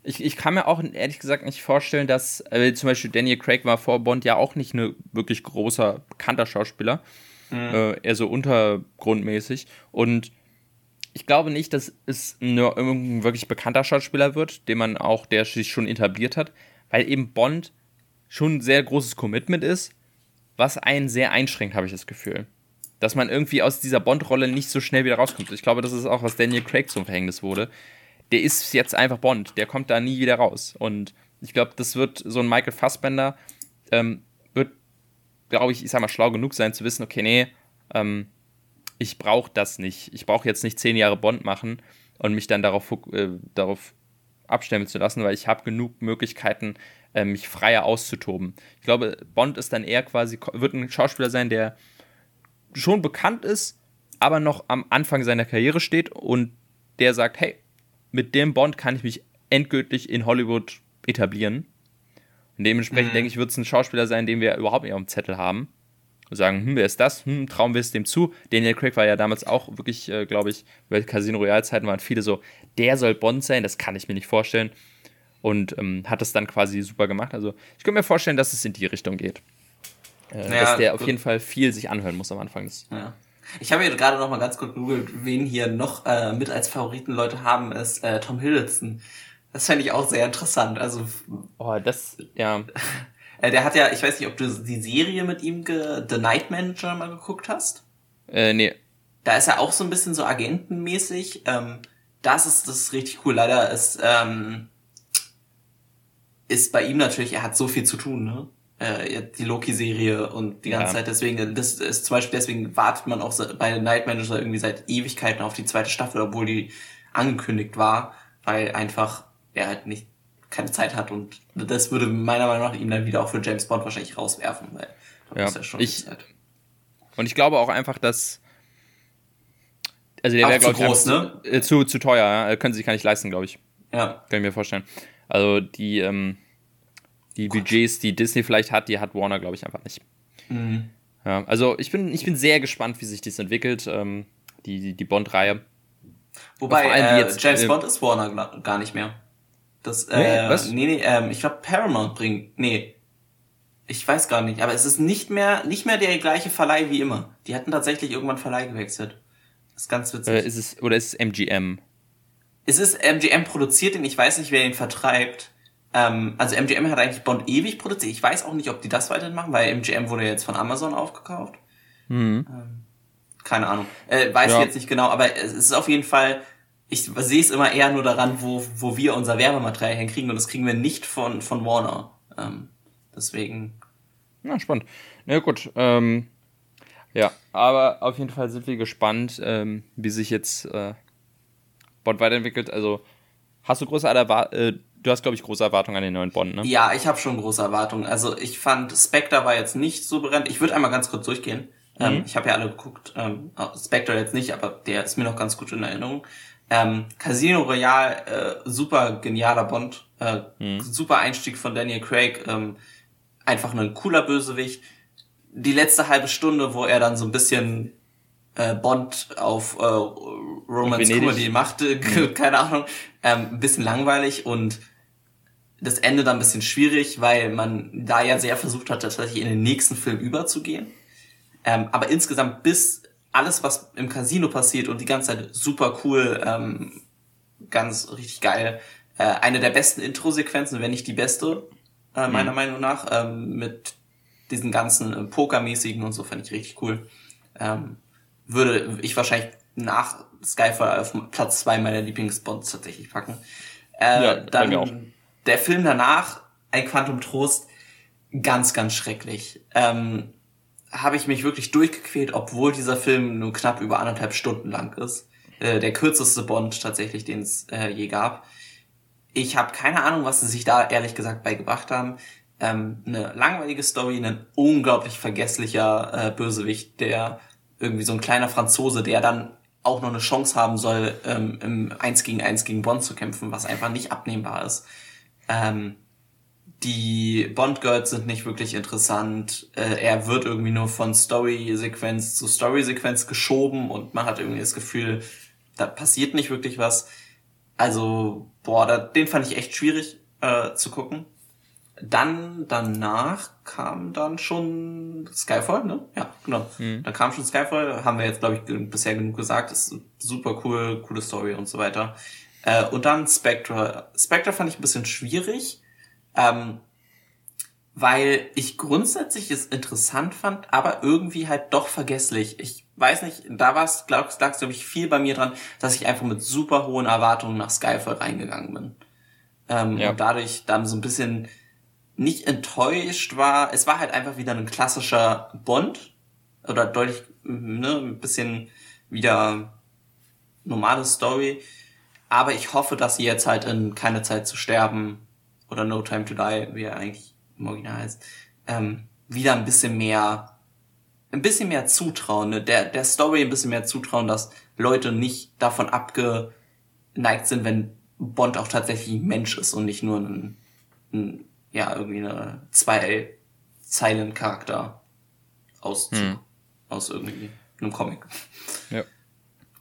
Speaker 2: ich, ich kann mir auch ehrlich gesagt nicht vorstellen, dass äh, zum Beispiel Daniel Craig war vor Bond ja auch nicht ein wirklich großer, bekannter Schauspieler. Mhm. Äh, eher so untergrundmäßig. Und ich glaube nicht, dass es nur irgendein wirklich bekannter Schauspieler wird, den man auch, der sich schon etabliert hat, weil eben Bond schon ein sehr großes Commitment ist, was einen sehr einschränkt, habe ich das Gefühl. Dass man irgendwie aus dieser Bond-Rolle nicht so schnell wieder rauskommt. Ich glaube, das ist auch, was Daniel Craig zum Verhängnis wurde der ist jetzt einfach Bond, der kommt da nie wieder raus. Und ich glaube, das wird so ein Michael Fassbender, ähm, wird, glaube ich, ich sag mal, schlau genug sein zu wissen, okay, nee, ähm, ich brauche das nicht. Ich brauche jetzt nicht zehn Jahre Bond machen und mich dann darauf, äh, darauf abstimmen zu lassen, weil ich habe genug Möglichkeiten, äh, mich freier auszutoben. Ich glaube, Bond ist dann eher quasi, wird ein Schauspieler sein, der schon bekannt ist, aber noch am Anfang seiner Karriere steht und der sagt, hey, mit dem Bond kann ich mich endgültig in Hollywood etablieren. Und dementsprechend mhm. denke ich, wird es ein Schauspieler sein, den wir überhaupt nicht auf dem Zettel haben. Und sagen, hm, wer ist das? Hm, trauen wir es dem zu? Daniel Craig war ja damals auch wirklich, äh, glaube ich, bei Casino Royale Zeiten waren viele so, der soll Bond sein, das kann ich mir nicht vorstellen. Und ähm, hat es dann quasi super gemacht. Also ich könnte mir vorstellen, dass es in die Richtung geht. Äh, ja, dass der auf jeden Fall viel sich anhören muss am Anfang. Des,
Speaker 1: ja. Ich habe hier gerade noch mal ganz kurz gegoogelt, wen hier noch äh, mit als Favoriten Leute haben, ist äh, Tom Hiddleston. Das fände ich auch sehr interessant. Also,
Speaker 2: oh, das, ja.
Speaker 1: äh, der hat ja, ich weiß nicht, ob du die Serie mit ihm, The Night Manager, mal geguckt hast.
Speaker 2: Äh, nee.
Speaker 1: Da ist er auch so ein bisschen so agentenmäßig. Ähm, das ist, das ist richtig cool. Leider ist, ähm, ist bei ihm natürlich, er hat so viel zu tun, ne? Äh, die Loki-Serie und die ganze
Speaker 2: Ja.
Speaker 1: Zeit. Deswegen, das ist zum Beispiel, deswegen wartet man auch bei Night Manager irgendwie seit Ewigkeiten auf die zweite Staffel, obwohl die angekündigt war, weil einfach er halt nicht keine Zeit hat und das würde meiner Meinung nach ihn dann wieder auch für James Bond wahrscheinlich rauswerfen, weil
Speaker 2: Ja,
Speaker 1: ist ja schon
Speaker 2: ich-
Speaker 1: Zeit.
Speaker 2: Und ich glaube auch einfach, dass. Also der wäre,
Speaker 1: zu
Speaker 2: glaube ich,
Speaker 1: groß,
Speaker 2: zu, äh, zu, zu teuer, ja? können sie sich gar nicht leisten, glaube ich.
Speaker 1: Ja,
Speaker 2: Kann ich mir vorstellen. Also die, ähm, die Budgets, die Disney vielleicht hat, die hat Warner, glaube ich, einfach nicht.
Speaker 1: Mhm.
Speaker 2: Ja, also ich bin, ich bin sehr gespannt, wie sich das entwickelt, ähm, die, die, die Bond-Reihe.
Speaker 1: Wobei,
Speaker 2: allem
Speaker 1: äh,
Speaker 2: jetzt,
Speaker 1: James
Speaker 2: äh,
Speaker 1: Bond ist Warner gar nicht mehr. Das,
Speaker 2: Nee,
Speaker 1: äh,
Speaker 2: was?
Speaker 1: nee, nee, ähm, ich glaube Paramount bringt, nee. Ich weiß gar nicht, aber es ist nicht mehr, nicht mehr der gleiche Verleih wie immer. Die hatten tatsächlich irgendwann Verleih gewechselt. Das ist ganz witzig.
Speaker 2: Äh, ist es, oder ist es MGM?
Speaker 1: es ist MGM produziert, den ich weiß nicht, wer ihn vertreibt. Ähm, also MGM hat eigentlich Bond ewig produziert. Ich weiß auch nicht, ob die das weiterhin machen, weil MGM wurde jetzt von Amazon aufgekauft.
Speaker 2: Mhm.
Speaker 1: Keine Ahnung. Äh, weiß
Speaker 2: Ja.
Speaker 1: ich jetzt nicht genau, aber es ist auf jeden Fall, ich sehe es immer eher nur daran, wo, wo wir unser Werbematerial hinkriegen und das kriegen wir nicht von, von Warner. Ähm, deswegen,
Speaker 2: Ja, spannend. Na gut, ähm, ja, aber auf jeden Fall sind wir gespannt, ähm, wie sich jetzt äh, Bond weiterentwickelt. Also, hast du große Erwartungen, äh, du hast, glaube ich, große Erwartungen an den neuen Bond, ne?
Speaker 1: ja, ich habe schon große Erwartungen. Also ich fand, Spectre war jetzt nicht so brennt. Ich würde einmal ganz kurz durchgehen. Ähm, ich habe ja alle geguckt. Ähm, Spectre jetzt nicht, aber der ist mir noch ganz gut in Erinnerung. Ähm, Casino Royale, äh, super genialer Bond, äh, super Einstieg von Daniel Craig, ähm, einfach ein cooler Bösewicht. Die letzte halbe Stunde, wo er dann so ein bisschen äh, Bond auf äh, Romance. Comedy machte, keine Ahnung, ähm, ein bisschen langweilig und das Ende dann ein bisschen schwierig, weil man da ja sehr versucht hat, tatsächlich in den nächsten Film überzugehen. Ähm, aber insgesamt bis alles, was im Casino passiert und die ganze Zeit super cool, ähm, ganz richtig geil. Äh, eine der besten Intro-Sequenzen, wenn nicht die beste, äh, meiner Meinung nach, ähm, mit diesen ganzen äh, Pokermäßigen und so, fand ich richtig cool. Ähm, würde ich wahrscheinlich nach Skyfall auf Platz zwei meiner Lieblingsbonds tatsächlich packen. Äh,
Speaker 2: Ja,
Speaker 1: dann der Film danach, ein Quantum Trost, ganz, ganz schrecklich. Ähm, habe ich mich wirklich durchgequält, obwohl dieser Film nur knapp über anderthalb Stunden lang ist. Äh, der kürzeste Bond tatsächlich, den es äh, je gab. Ich habe keine Ahnung, was sie sich da ehrlich gesagt beigebracht haben. Ähm, eine langweilige Story, ein unglaublich vergesslicher äh, Bösewicht, der irgendwie so ein kleiner Franzose, der dann auch noch eine Chance haben soll, ähm, im 1 gegen 1 gegen Bond zu kämpfen, was einfach nicht abnehmbar ist. Ähm, die Bond-Girls sind nicht wirklich interessant. Äh, er wird irgendwie nur von Story-Sequenz zu Story-Sequenz geschoben und man hat irgendwie das Gefühl, da passiert nicht wirklich was. Also, boah, da, den fand ich echt schwierig äh, zu gucken. Dann, danach kam dann schon Skyfall, ne? Ja, genau. Dann kam schon Skyfall, haben wir jetzt, glaube ich, bisher genug gesagt. Ist super cool, coole Story und so weiter. Äh, und dann Spectre. Spectre fand ich ein bisschen schwierig, ähm, weil ich grundsätzlich es interessant fand, aber irgendwie halt doch vergesslich. Ich weiß nicht, da war es, glaube lag glaube ich, viel bei mir dran, dass ich einfach mit super hohen Erwartungen nach Skyfall reingegangen bin. Ähm,
Speaker 2: Ja.
Speaker 1: Und dadurch dann so ein bisschen nicht enttäuscht war. Es war halt einfach wieder ein klassischer Bond oder deutlich, ne, ein bisschen wieder normale Story. Aber ich hoffe, dass sie jetzt halt in Keine Zeit zu sterben oder No Time to Die, wie er eigentlich im Original heißt, ähm, wieder ein bisschen mehr, ein bisschen mehr zutrauen, ne? der, der Story ein bisschen mehr zutrauen, dass Leute nicht davon abgeneigt sind, wenn Bond auch tatsächlich ein Mensch ist und nicht nur ein, ein ja, irgendwie eine zwei Zeilen Charakter aus, aus irgendwie einem Comic.
Speaker 2: Ja.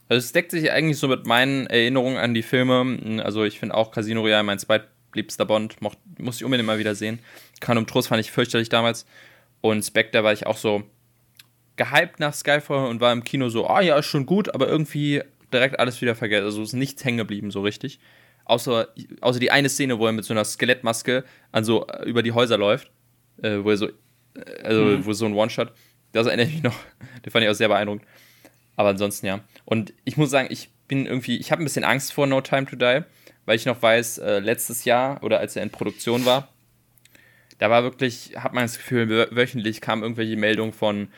Speaker 2: Also es deckt sich eigentlich so mit meinen Erinnerungen an die Filme. Also ich finde auch Casino Royale mein zweitliebster Bond. Mocht, muss ich unbedingt mal wieder sehen. Quantum Trost fand ich fürchterlich damals. Und Spectre war ich auch so gehypt nach Skyfall und war im Kino so, ah ja, ist schon gut, aber irgendwie direkt alles wieder vergessen. Also ist nichts hängen geblieben so richtig. Außer, außer die eine Szene, wo er mit so einer Skelettmaske an so über die Häuser läuft. Äh, wo er so, äh, also wo so ein One-Shot. Das erinnere ich mich noch. Den fand ich auch sehr beeindruckend. Aber ansonsten ja. Und ich muss sagen, ich bin irgendwie, ich habe ein bisschen Angst vor No Time to Die, weil ich noch weiß, äh, letztes Jahr oder als er in Produktion war, da war wirklich, hat man das Gefühl, wöchentlich kamen irgendwelche Meldungen von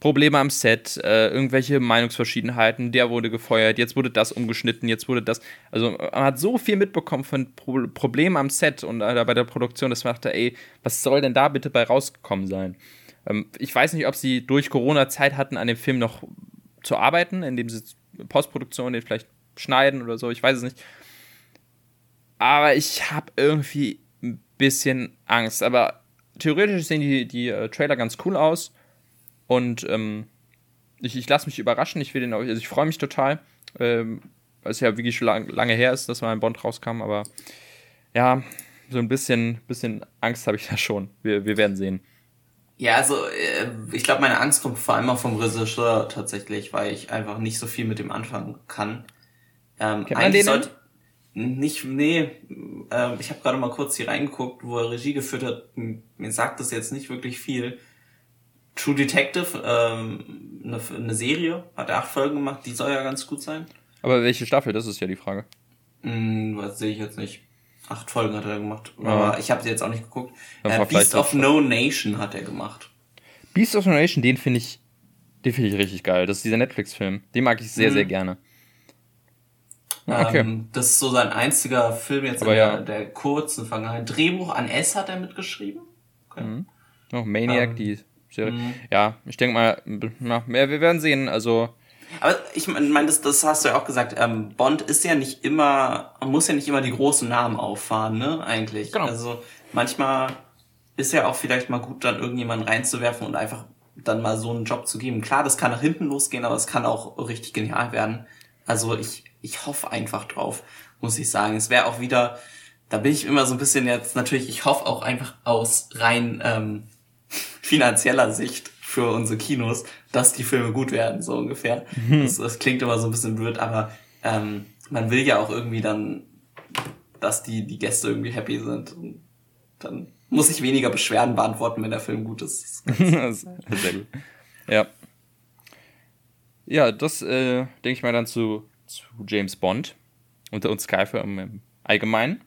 Speaker 2: Probleme am Set, äh, irgendwelche Meinungsverschiedenheiten, der wurde gefeuert, jetzt wurde das umgeschnitten, jetzt wurde das. Also man hat so viel mitbekommen von Pro Problemen am Set und äh, bei der Produktion, dass man dachte, ey, was soll denn da bitte bei rausgekommen sein? Ähm, ich weiß nicht, ob sie durch Corona Zeit hatten, an dem Film noch zu arbeiten, indem sie Postproduktion den vielleicht schneiden oder so, ich weiß es nicht. Aber ich habe irgendwie ein bisschen Angst. Aber theoretisch sehen die, die äh, Trailer ganz cool aus. Und ähm, ich, ich lasse mich überraschen. Ich will den also ich freue mich total. Ähm, weil es ja wirklich schon lang, lange her ist, dass mal ein Bond rauskam, aber ja, so ein bisschen, bisschen Angst habe ich da schon. Wir, wir werden sehen.
Speaker 1: Ja, also äh, ich glaube, meine Angst kommt vor allem auch vom Regisseur tatsächlich, weil ich einfach nicht so viel mit dem anfangen kann. Ähm, Kennt man den sollte, nicht, nee, äh, ich habe gerade mal kurz hier reingeguckt, wo er Regie geführt hat. Mir sagt das jetzt nicht wirklich viel. True Detective, ähm, eine, eine Serie, hat er acht Folgen gemacht, die soll ja ganz gut sein.
Speaker 2: Aber welche Staffel, das ist ja die Frage.
Speaker 1: Hm, was sehe ich jetzt nicht. Acht Folgen hat er gemacht, aber ich habe sie jetzt auch nicht geguckt. Äh, Beast of No Nation hat er gemacht.
Speaker 2: Beast of No Nation, den finde ich, den finde ich richtig geil. Das ist dieser Netflix-Film. Den mag ich sehr, mhm. sehr gerne.
Speaker 1: Okay. Ähm, das ist so sein einziger Film jetzt Aber in ja. der, der kurzen Vergangenheit. Drehbuch an S hat er mitgeschrieben. Okay.
Speaker 2: Mhm. Noch Maniac, ähm, die Serie. Mhm. Ja, ich denke mal, na, wir werden sehen. Also.
Speaker 1: Aber ich meine, das, das hast du ja auch gesagt, ähm, Bond ist ja nicht immer, man muss ja nicht immer die großen Namen auffahren, ne, eigentlich. Genau. Also manchmal ist ja auch vielleicht mal gut, dann irgendjemanden reinzuwerfen und einfach dann mal so einen Job zu geben. Klar, das kann nach hinten losgehen, aber es kann auch richtig genial werden. Also ich, ich hoffe einfach drauf, muss ich sagen. Es wäre auch wieder, da bin ich immer so ein bisschen jetzt natürlich, ich hoffe auch einfach aus rein ähm, finanzieller Sicht für unsere Kinos, dass die Filme gut werden, so ungefähr. Mhm. Das, das klingt immer so ein bisschen blöd, aber ähm, man will ja auch irgendwie dann, dass die, die Gäste irgendwie happy sind. Und dann muss ich weniger Beschwerden beantworten, wenn der Film gut ist. Sehr
Speaker 2: gut. Ja. Ja, das äh, denke ich mal dann zu, zu James Bond und, und Skyfall im Allgemeinen.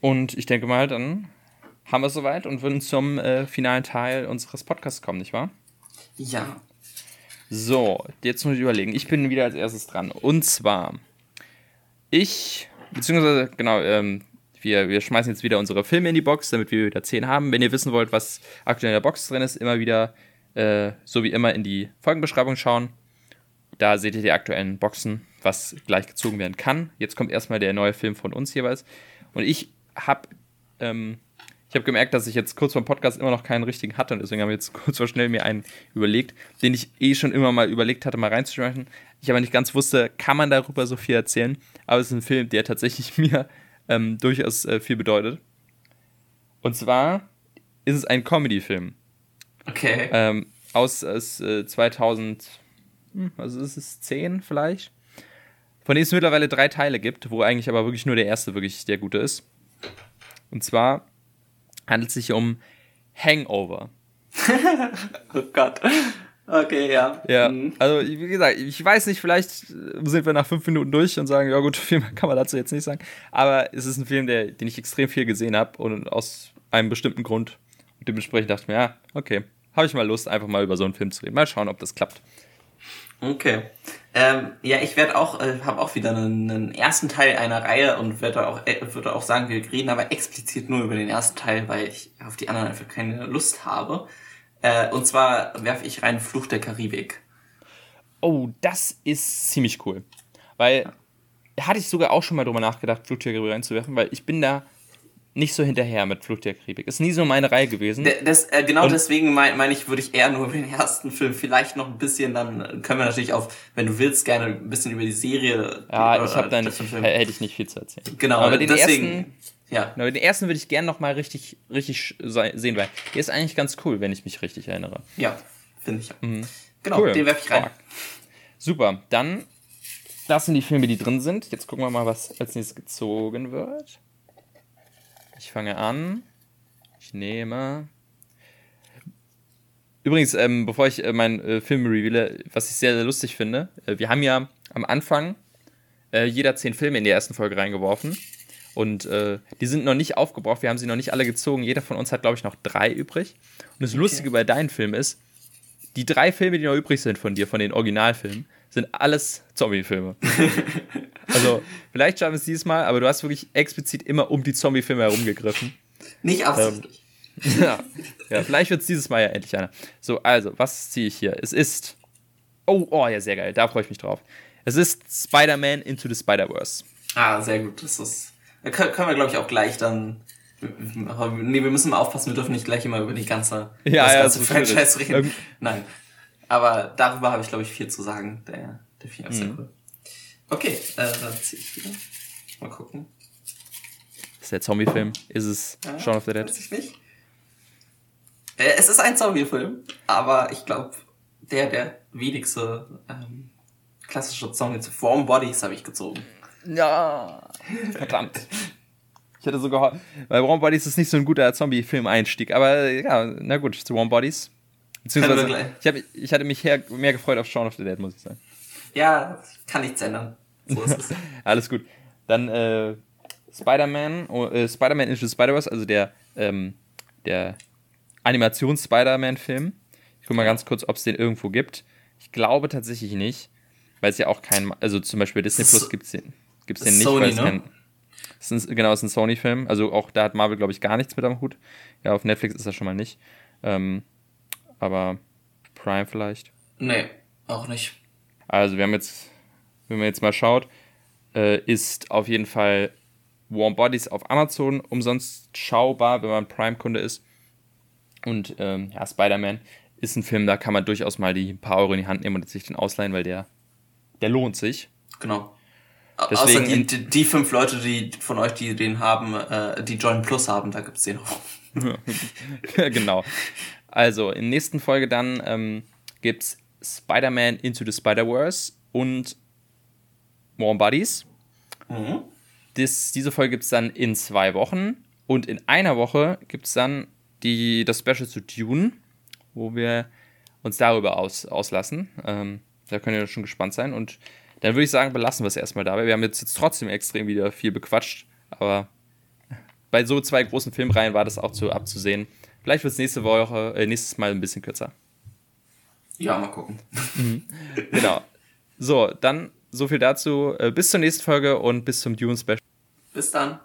Speaker 2: Und ich denke mal, dann haben wir es soweit und würden zum äh, finalen Teil unseres Podcasts kommen, nicht wahr?
Speaker 1: Ja.
Speaker 2: So, jetzt muss ich überlegen. Ich bin wieder als erstes dran. Und zwar, ich, beziehungsweise, genau, ähm, wir, wir schmeißen jetzt wieder unsere Filme in die Box, damit wir wieder 10 haben. Wenn ihr wissen wollt, was aktuell in der Box drin ist, immer wieder, äh, so wie immer, in die Folgenbeschreibung schauen. Da seht ihr die aktuellen Boxen, was gleich gezogen werden kann. Jetzt kommt erstmal der neue Film von uns jeweils. Und ich habe ähm, habe gemerkt, dass ich jetzt kurz vor dem Podcast immer noch keinen richtigen hatte und deswegen habe ich jetzt kurz vor schnell mir einen überlegt, den ich eh schon immer mal überlegt hatte, mal reinzuschmeißen. Ich aber nicht ganz wusste, kann man darüber so viel erzählen. Aber es ist ein Film, der tatsächlich mir ähm, durchaus äh, viel bedeutet. Und zwar ist es ein Comedy-Film.
Speaker 1: Okay.
Speaker 2: Ähm, aus, aus äh, 2000, hm, also ist es 10 vielleicht? Von dem es mittlerweile drei Teile gibt, wo eigentlich aber wirklich nur der erste wirklich der gute ist. Und zwar handelt sich um Hangover.
Speaker 1: oh Gott. Okay, ja.
Speaker 2: Ja, mhm. also wie gesagt, ich weiß nicht, vielleicht sind wir nach fünf Minuten durch und sagen, ja gut, viel mehr kann man dazu jetzt nicht sagen. Aber es ist ein Film, der, den ich extrem viel gesehen habe und aus einem bestimmten Grund. Und dementsprechend dachte ich mir, ja, okay, habe ich mal Lust, einfach mal über so einen Film zu reden. Mal schauen, ob das klappt.
Speaker 1: Okay. Ähm, ja, ich werde auch, äh, habe auch wieder einen, einen, ersten Teil einer Reihe und werde auch, äh, würde auch sagen, wir reden aber explizit nur über den ersten Teil, weil ich auf die anderen einfach keine Lust habe. Äh, und zwar werfe ich rein Fluch der Karibik.
Speaker 2: Oh, das ist ziemlich cool. Weil ja. hatte ich sogar auch schon mal drüber nachgedacht, Fluch der Karibik reinzuwerfen, weil ich bin da nicht so hinterher mit Flucht der Karibik. Ist nie so meine Reihe gewesen.
Speaker 1: Das, äh, genau und deswegen meine mein ich, würde ich eher nur über den ersten Film vielleicht noch ein bisschen, dann können wir natürlich auf, wenn du willst, gerne ein bisschen über die Serie.
Speaker 2: Ja, ich habe da nicht, hätte ich nicht viel zu erzählen.
Speaker 1: Genau, aber den deswegen. Ersten,
Speaker 2: ja. Genau, den ersten würde ich gerne noch mal richtig, richtig sehen, weil der ist eigentlich ganz cool, wenn ich mich richtig erinnere.
Speaker 1: Ja, finde ich. Mhm. Genau, cool. den werfe ich rein.
Speaker 2: Super, dann das sind die Filme, die drin sind. Jetzt gucken wir mal, was als nächstes gezogen wird. Ich fange an. Ich nehme. Übrigens, ähm, bevor ich äh, meinen äh, Film reveale, was ich sehr, sehr lustig finde, äh, wir haben ja am Anfang äh, jeder zehn Filme in die ersten Folge reingeworfen. Und äh, die sind noch nicht aufgebraucht, wir haben sie noch nicht alle gezogen. Jeder von uns hat, glaube ich, noch drei übrig. Und das okay. Lustige bei deinem Film ist, die drei Filme, die noch übrig sind von dir, von den Originalfilmen, sind alles Zombie-Filme. also, vielleicht schaffen wir es dieses Mal, aber du hast wirklich explizit immer um die Zombie-Filme herumgegriffen.
Speaker 1: Nicht absichtlich.
Speaker 2: Ähm, ja. ja, vielleicht wird es dieses Mal ja endlich einer. So, also, was ziehe ich hier? Es ist. Oh, oh, ja, sehr geil. Da freue ich mich drauf. Es ist Spider-Man Into the Spider-Verse.
Speaker 1: Ah, sehr gut. Das ist. Da können wir, glaube ich, auch gleich dann. Nee, wir müssen mal aufpassen, wir dürfen nicht gleich immer über die ganze,
Speaker 2: ja,
Speaker 1: das
Speaker 2: ja,
Speaker 1: ganze Franchise reden. Nein. Aber darüber habe ich, glaube ich, viel zu sagen. Der, der Film ist mhm. sehr cool. Okay, äh, dann ziehe ich wieder. Mal gucken.
Speaker 2: Ist der Zombie-Film? Ist es ja, Shaun of the Dead?
Speaker 1: Weiß ich nicht. Äh, es ist ein Zombie-Film, aber ich glaube, der, der wenigste ähm, klassische Zombie zu Warm Bodies habe ich gezogen.
Speaker 2: Ja, verdammt. Ich hätte sogar, weil Warm Bodies ist nicht so ein guter Zombie-Film-Einstieg, aber ja, na gut, zu Warm Bodies. Beziehungsweise, ich, hab, ich hatte mich her, mehr gefreut auf Shaun of the Dead, muss ich sagen.
Speaker 1: Ja, kann nichts ändern. So ist es.
Speaker 2: Alles gut. Dann äh, Spider-Man, oh, äh, Spider-Man Into Spider-Verse, also der, ähm, der Animations-Spider-Man-Film. Ich guck mal ganz kurz, ob es den irgendwo gibt. Ich glaube tatsächlich nicht, weil es ja auch kein, also zum Beispiel Disney Plus gibt es den, gibt's den nicht, Sony, ne? kein, es ist, genau, es ist ein Sony-Film. Also auch da hat Marvel, glaube ich, gar nichts mit am Hut. Ja, auf Netflix ist das schon mal nicht. Ähm, aber Prime vielleicht?
Speaker 1: Nee, auch nicht.
Speaker 2: Also wir haben jetzt, wenn man jetzt mal schaut, äh, ist auf jeden Fall Warm Bodies auf Amazon umsonst schaubar, wenn man Prime-Kunde ist. Und ähm, ja, Spider-Man ist ein Film, da kann man durchaus mal die paar Euro in die Hand nehmen und sich den ausleihen, weil der, der lohnt sich.
Speaker 1: Genau. Deswegen Außer die, die, die, fünf Leute, die von euch, die den haben, äh, die Join Plus haben, da gibt's den auch.
Speaker 2: genau. Also, in der nächsten Folge dann ähm, gibt's Spider-Man Into the Spider-Verse und Warm Buddies. Mhm. Das, diese Folge gibt es dann in zwei Wochen. Und in einer Woche gibt es dann die, das Special zu Dune, wo wir uns darüber aus, auslassen. Ähm, da könnt ihr schon gespannt sein. Und dann würde ich sagen, belassen wir es erstmal dabei. Wir haben jetzt, jetzt trotzdem extrem wieder viel bequatscht, aber bei so zwei großen Filmreihen war das auch zu abzusehen. Vielleicht wird es nächste Woche, äh, nächstes Mal ein bisschen kürzer.
Speaker 1: Ja, mal gucken.
Speaker 2: Mhm. genau. So, dann so viel dazu. Äh, bis zur nächsten Folge und bis zum Dune Special.
Speaker 1: Bis dann.